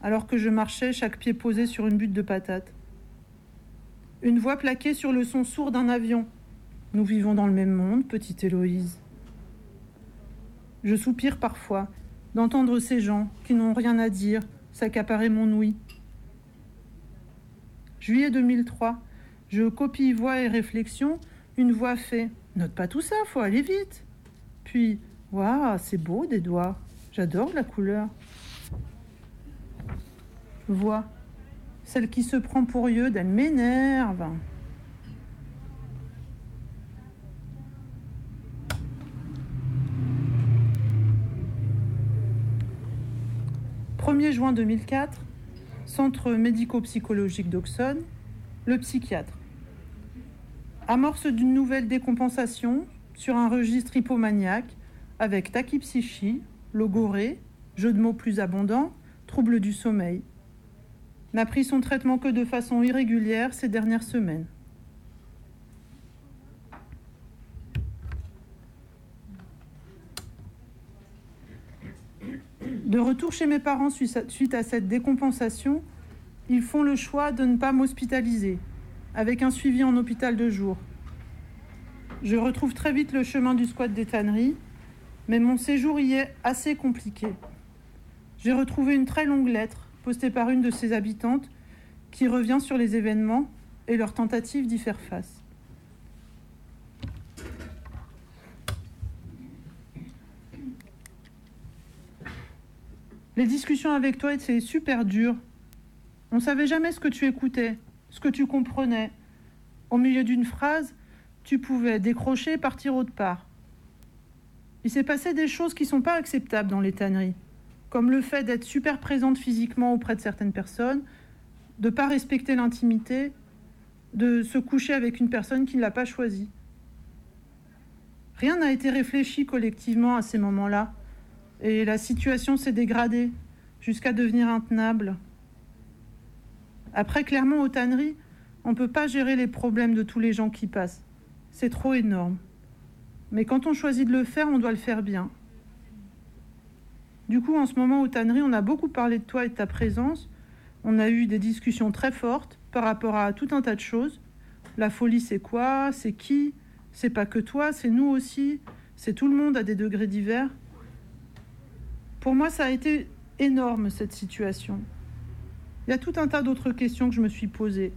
alors que je marchais, chaque pied posé sur une butte de patates. Une voix plaquée sur le son sourd d'un avion. Nous vivons dans le même monde, petite Héloïse. Je soupire parfois d'entendre ces gens qui n'ont rien à dire s'accaparer mon ouïe. Juillet 2003. Je copie voix et réflexion. Une voix fait Note pas tout ça, faut aller vite. Puis Waouh, c'est beau des doigts. J'adore la couleur. Voix. Celle qui se prend pour yeux, elle m'énerve. 1er juin 2004, Centre médico-psychologique d'Auxonne, le psychiatre. Amorce d'une nouvelle décompensation sur un registre hypomaniaque avec tachypsychie, logorée, jeu de mots plus abondant, trouble du sommeil. N'a pris son traitement que de façon irrégulière ces dernières semaines. De retour chez mes parents suite à cette décompensation, ils font le choix de ne pas m'hospitaliser, avec un suivi en hôpital de jour. Je retrouve très vite le chemin du squat des tanneries, mais mon séjour y est assez compliqué. J'ai retrouvé une très longue lettre postée par une de ses habitantes qui revient sur les événements et leur tentative d'y faire face. Les discussions avec toi étaient super dures. On savait jamais ce que tu écoutais, ce que tu comprenais. Au milieu d'une phrase, tu pouvais décrocher et partir autre part. Il s'est passé des choses qui sont pas acceptables dans les tanneries, comme le fait d'être super présente physiquement auprès de certaines personnes, de ne pas respecter l'intimité, de se coucher avec une personne qui ne l'a pas choisie. Rien n'a été réfléchi collectivement à ces moments-là. Et la situation s'est dégradée jusqu'à devenir intenable. Après, clairement, aux tanneries, on ne peut pas gérer les problèmes de tous les gens qui passent. C'est trop énorme. Mais quand on choisit de le faire, on doit le faire bien. Du coup, en ce moment, aux tanneries, on a beaucoup parlé de toi et de ta présence. On a eu des discussions très fortes par rapport à tout un tas de choses. La folie, c'est quoi? C'est qui? C'est pas que toi, c'est nous aussi. C'est tout le monde à des degrés divers. Pour moi, ça a été énorme, cette situation. Il y a tout un tas d'autres questions que je me suis posées.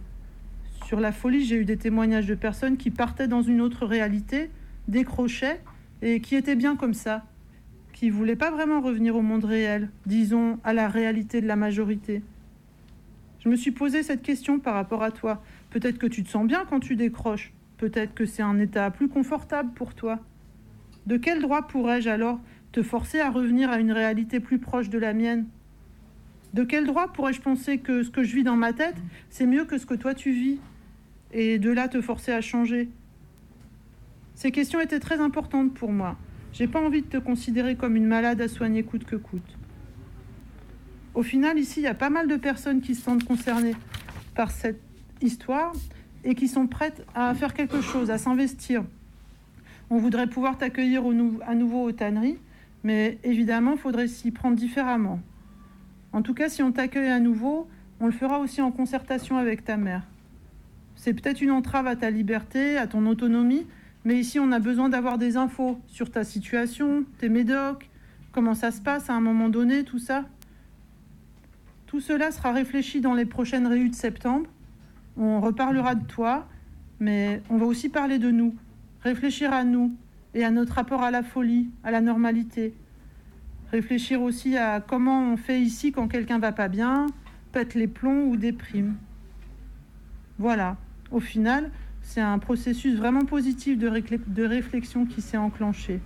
Sur la folie, j'ai eu des témoignages de personnes qui partaient dans une autre réalité, décrochaient et qui étaient bien comme ça, qui ne voulaient pas vraiment revenir au monde réel, disons à la réalité de la majorité. Je me suis posé cette question par rapport à toi. Peut-être que tu te sens bien quand tu décroches. Peut-être que c'est un état plus confortable pour toi. De quel droit pourrais-je alors te forcer à revenir à une réalité plus proche de la mienne De quel droit pourrais-je penser que ce que je vis dans ma tête, c'est mieux que ce que toi tu vis Et de là te forcer à changer? Ces questions étaient très importantes pour moi. J'ai pas envie de te considérer comme une malade à soigner coûte que coûte. Au final, ici, il y a pas mal de personnes qui se sentent concernées par cette histoire et qui sont prêtes à faire quelque chose, à s'investir. On voudrait pouvoir t'accueillir à nouveau aux tanneries, mais évidemment, il faudrait s'y prendre différemment. En tout cas, si on t'accueille à nouveau, on le fera aussi en concertation avec ta mère. C'est peut-être une entrave à ta liberté, à ton autonomie, mais ici, on a besoin d'avoir des infos sur ta situation, tes médocs, comment ça se passe à un moment donné, tout ça. Tout cela sera réfléchi dans les prochaines réunions de septembre. On reparlera de toi, mais on va aussi parler de nous, réfléchir à nous et à notre rapport à la folie, à la normalité. Réfléchir aussi à comment on fait ici quand quelqu'un va pas bien, pète les plombs ou déprime. Voilà, au final, c'est un processus vraiment positif de, de réflexion qui s'est enclenché.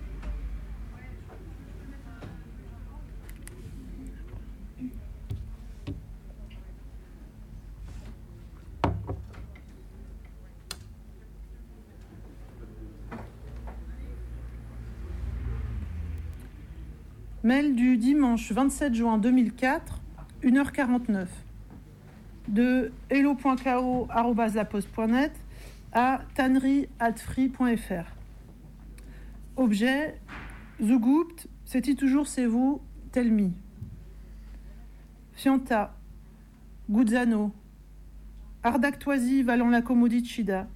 Mail du dimanche 27 juin 2004, 1h49. De hello.kao.laposte.net à tannery.free.fr. Objet Zugupt, c'est-il toujours c'est vous, Telmi. Fianta, Guzzano, Ardactoisi valant la Commodicida,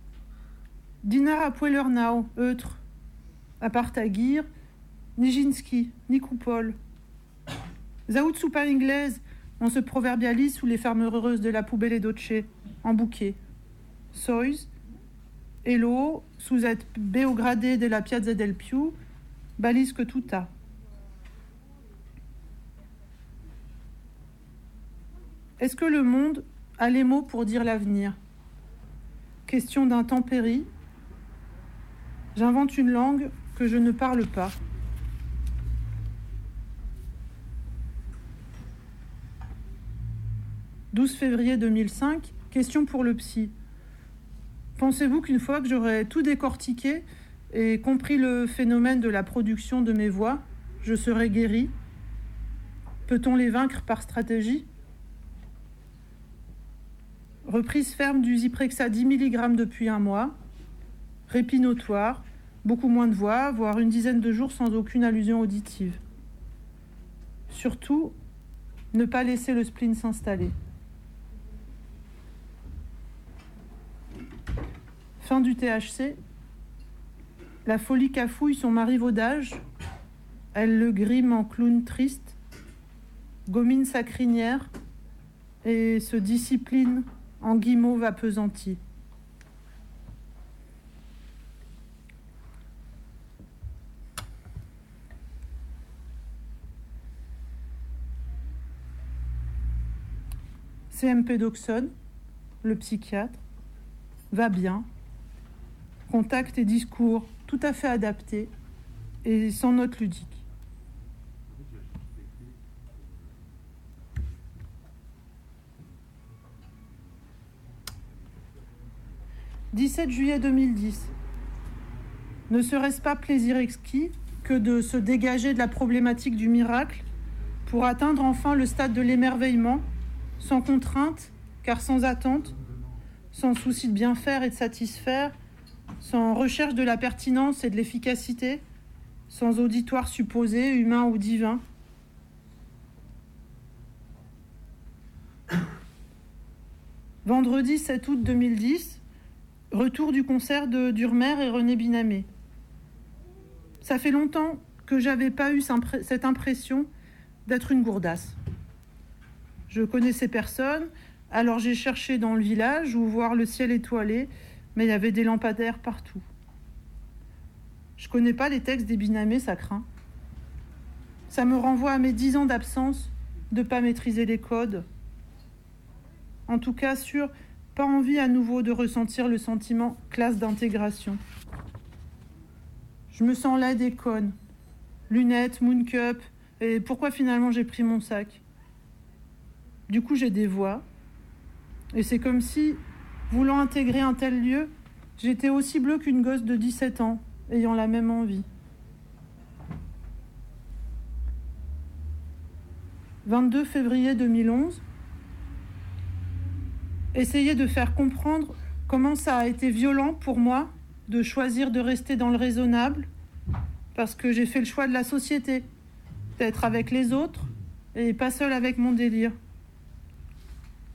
Dinar Apuelernau, Eutre, Apartagir, Nijinsky, ni coupole. Zaout anglaise, on se proverbialise sous les fermes heureuses de la poubelle et d'Oche, en bouquet. Sois, Hello, sous être Beogradé de la Piazza del Piu, balise que tout a. Est-ce que le monde a les mots pour dire l'avenir? Question d'intempérie. J'invente une langue que je ne parle pas. 12 février 2005, question pour le psy. Pensez-vous qu'une fois que j'aurai tout décortiqué et compris le phénomène de la production de mes voix, je serai guéri? Peut-on les vaincre par stratégie? Reprise ferme du Zyprexa 10 mg depuis un mois. Répit notoire, beaucoup moins de voix, voire une dizaine de jours sans aucune allusion auditive. Surtout, ne pas laisser le spleen s'installer. Fin du THC. La folie cafouille son marivaudage. Elle le grime en clown triste, gomine sa crinière et se discipline en guimauve appesanti. CMP Doxon, le psychiatre, va bien, contact et discours tout à fait adaptés et sans note ludique. « 17 juillet 2010. Ne serait-ce pas plaisir exquis que de se dégager de la problématique du miracle pour atteindre enfin le stade de l'émerveillement, sans contrainte, car sans attente, sans souci de bien faire et de satisfaire, sans recherche de la pertinence et de l'efficacité, sans auditoire supposé, humain ou divin. Vendredi 7 août 2010, retour du concert de Durmer et René Binamé. Ça fait longtemps que j'avais pas eu cette impression d'être une gourdasse. Je connaissais personne, alors j'ai cherché dans le village où voir le ciel étoilé mais il y avait des lampadaires partout. Je connais pas les textes des binamés, ça craint. Ça me renvoie à mes dix ans d'absence, de pas maîtriser les codes. En tout cas, sur Pas envie à nouveau de ressentir le sentiment classe d'intégration. Je me sens laide et conne. Lunettes, moon cup, et pourquoi finalement j'ai pris mon sac? Du coup, j'ai des voix. Et c'est comme si, voulant intégrer un tel lieu, j'étais aussi bleu qu'une gosse de 17 ans, ayant la même envie. 22 février 2011. Essayer de faire comprendre comment ça a été violent pour moi de choisir de rester dans le raisonnable, parce que j'ai fait le choix de la société, d'être avec les autres et pas seul avec mon délire.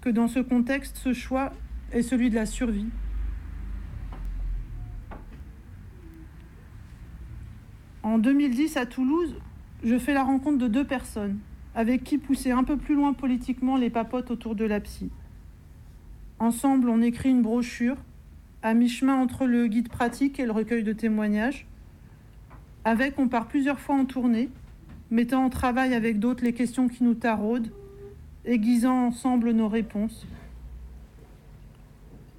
Que dans ce contexte, ce choix est celui de la survie. En 2010, à Toulouse, je fais la rencontre de deux personnes avec qui pousser un peu plus loin politiquement les papotes autour de la psy. Ensemble, on écrit une brochure à mi-chemin entre le guide pratique et le recueil de témoignages. Avec, on part plusieurs fois en tournée, mettant en travail avec d'autres les questions qui nous taraudent, aiguisant ensemble nos réponses.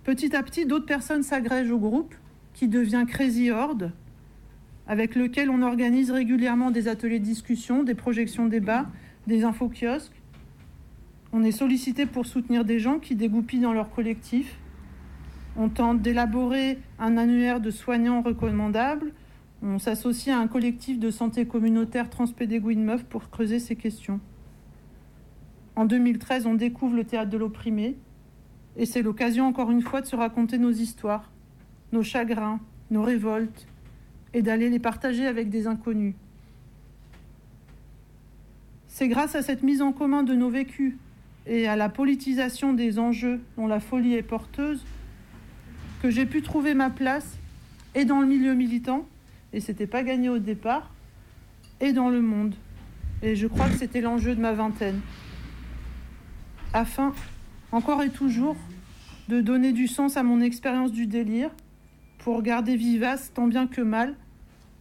Petit à petit, d'autres personnes s'agrègent au groupe, qui devient Crazy Horde, avec lequel on organise régulièrement des ateliers de discussion, des projections débats, des infos kiosques. On est sollicité pour soutenir des gens qui dégoupillent dans leur collectif. On tente d'élaborer un annuaire de soignants recommandables. On s'associe à un collectif de santé communautaire transpédéguy de meufs pour creuser ces questions. En 2013, on découvre le théâtre de l'opprimé. Et c'est l'occasion, encore une fois, de se raconter nos histoires, nos chagrins, nos révoltes, et d'aller les partager avec des inconnus. C'est grâce à cette mise en commun de nos vécus et à la politisation des enjeux dont la folie est porteuse que j'ai pu trouver ma place et dans le milieu militant, et c'était pas gagné au départ, et dans le monde. Et je crois que c'était l'enjeu de ma vingtaine. Afin, encore et toujours, de donner du sens à mon expérience du délire, pour garder vivace, tant bien que mal,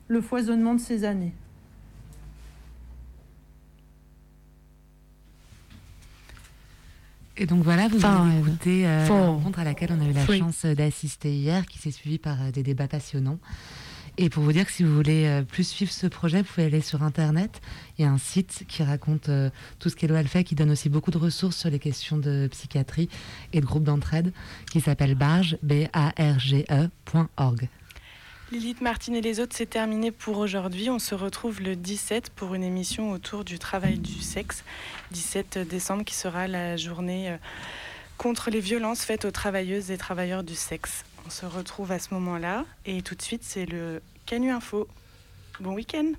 le foisonnement de ces années. Et donc voilà, vous avez écouté euh, la rencontre à laquelle on a eu la chance d'assister hier, qui s'est suivie par euh, des débats passionnants. Et pour vous dire que si vous voulez euh, plus suivre ce projet, vous pouvez aller sur Internet. Il y a un site qui raconte tout ce qu'Eloal fait, qui donne aussi beaucoup de ressources sur les questions de psychiatrie et de groupes d'entraide, qui s'appelle barge, B-A-R-G-E.org. Lilith Martine et les autres, c'est terminé pour aujourd'hui. On se retrouve le 17 pour une émission autour du travail du sexe. 17 décembre qui sera la journée euh, contre les violences faites aux travailleuses et travailleurs du sexe. On se retrouve à ce moment-là et tout de suite c'est le Canu Info. Bon week-end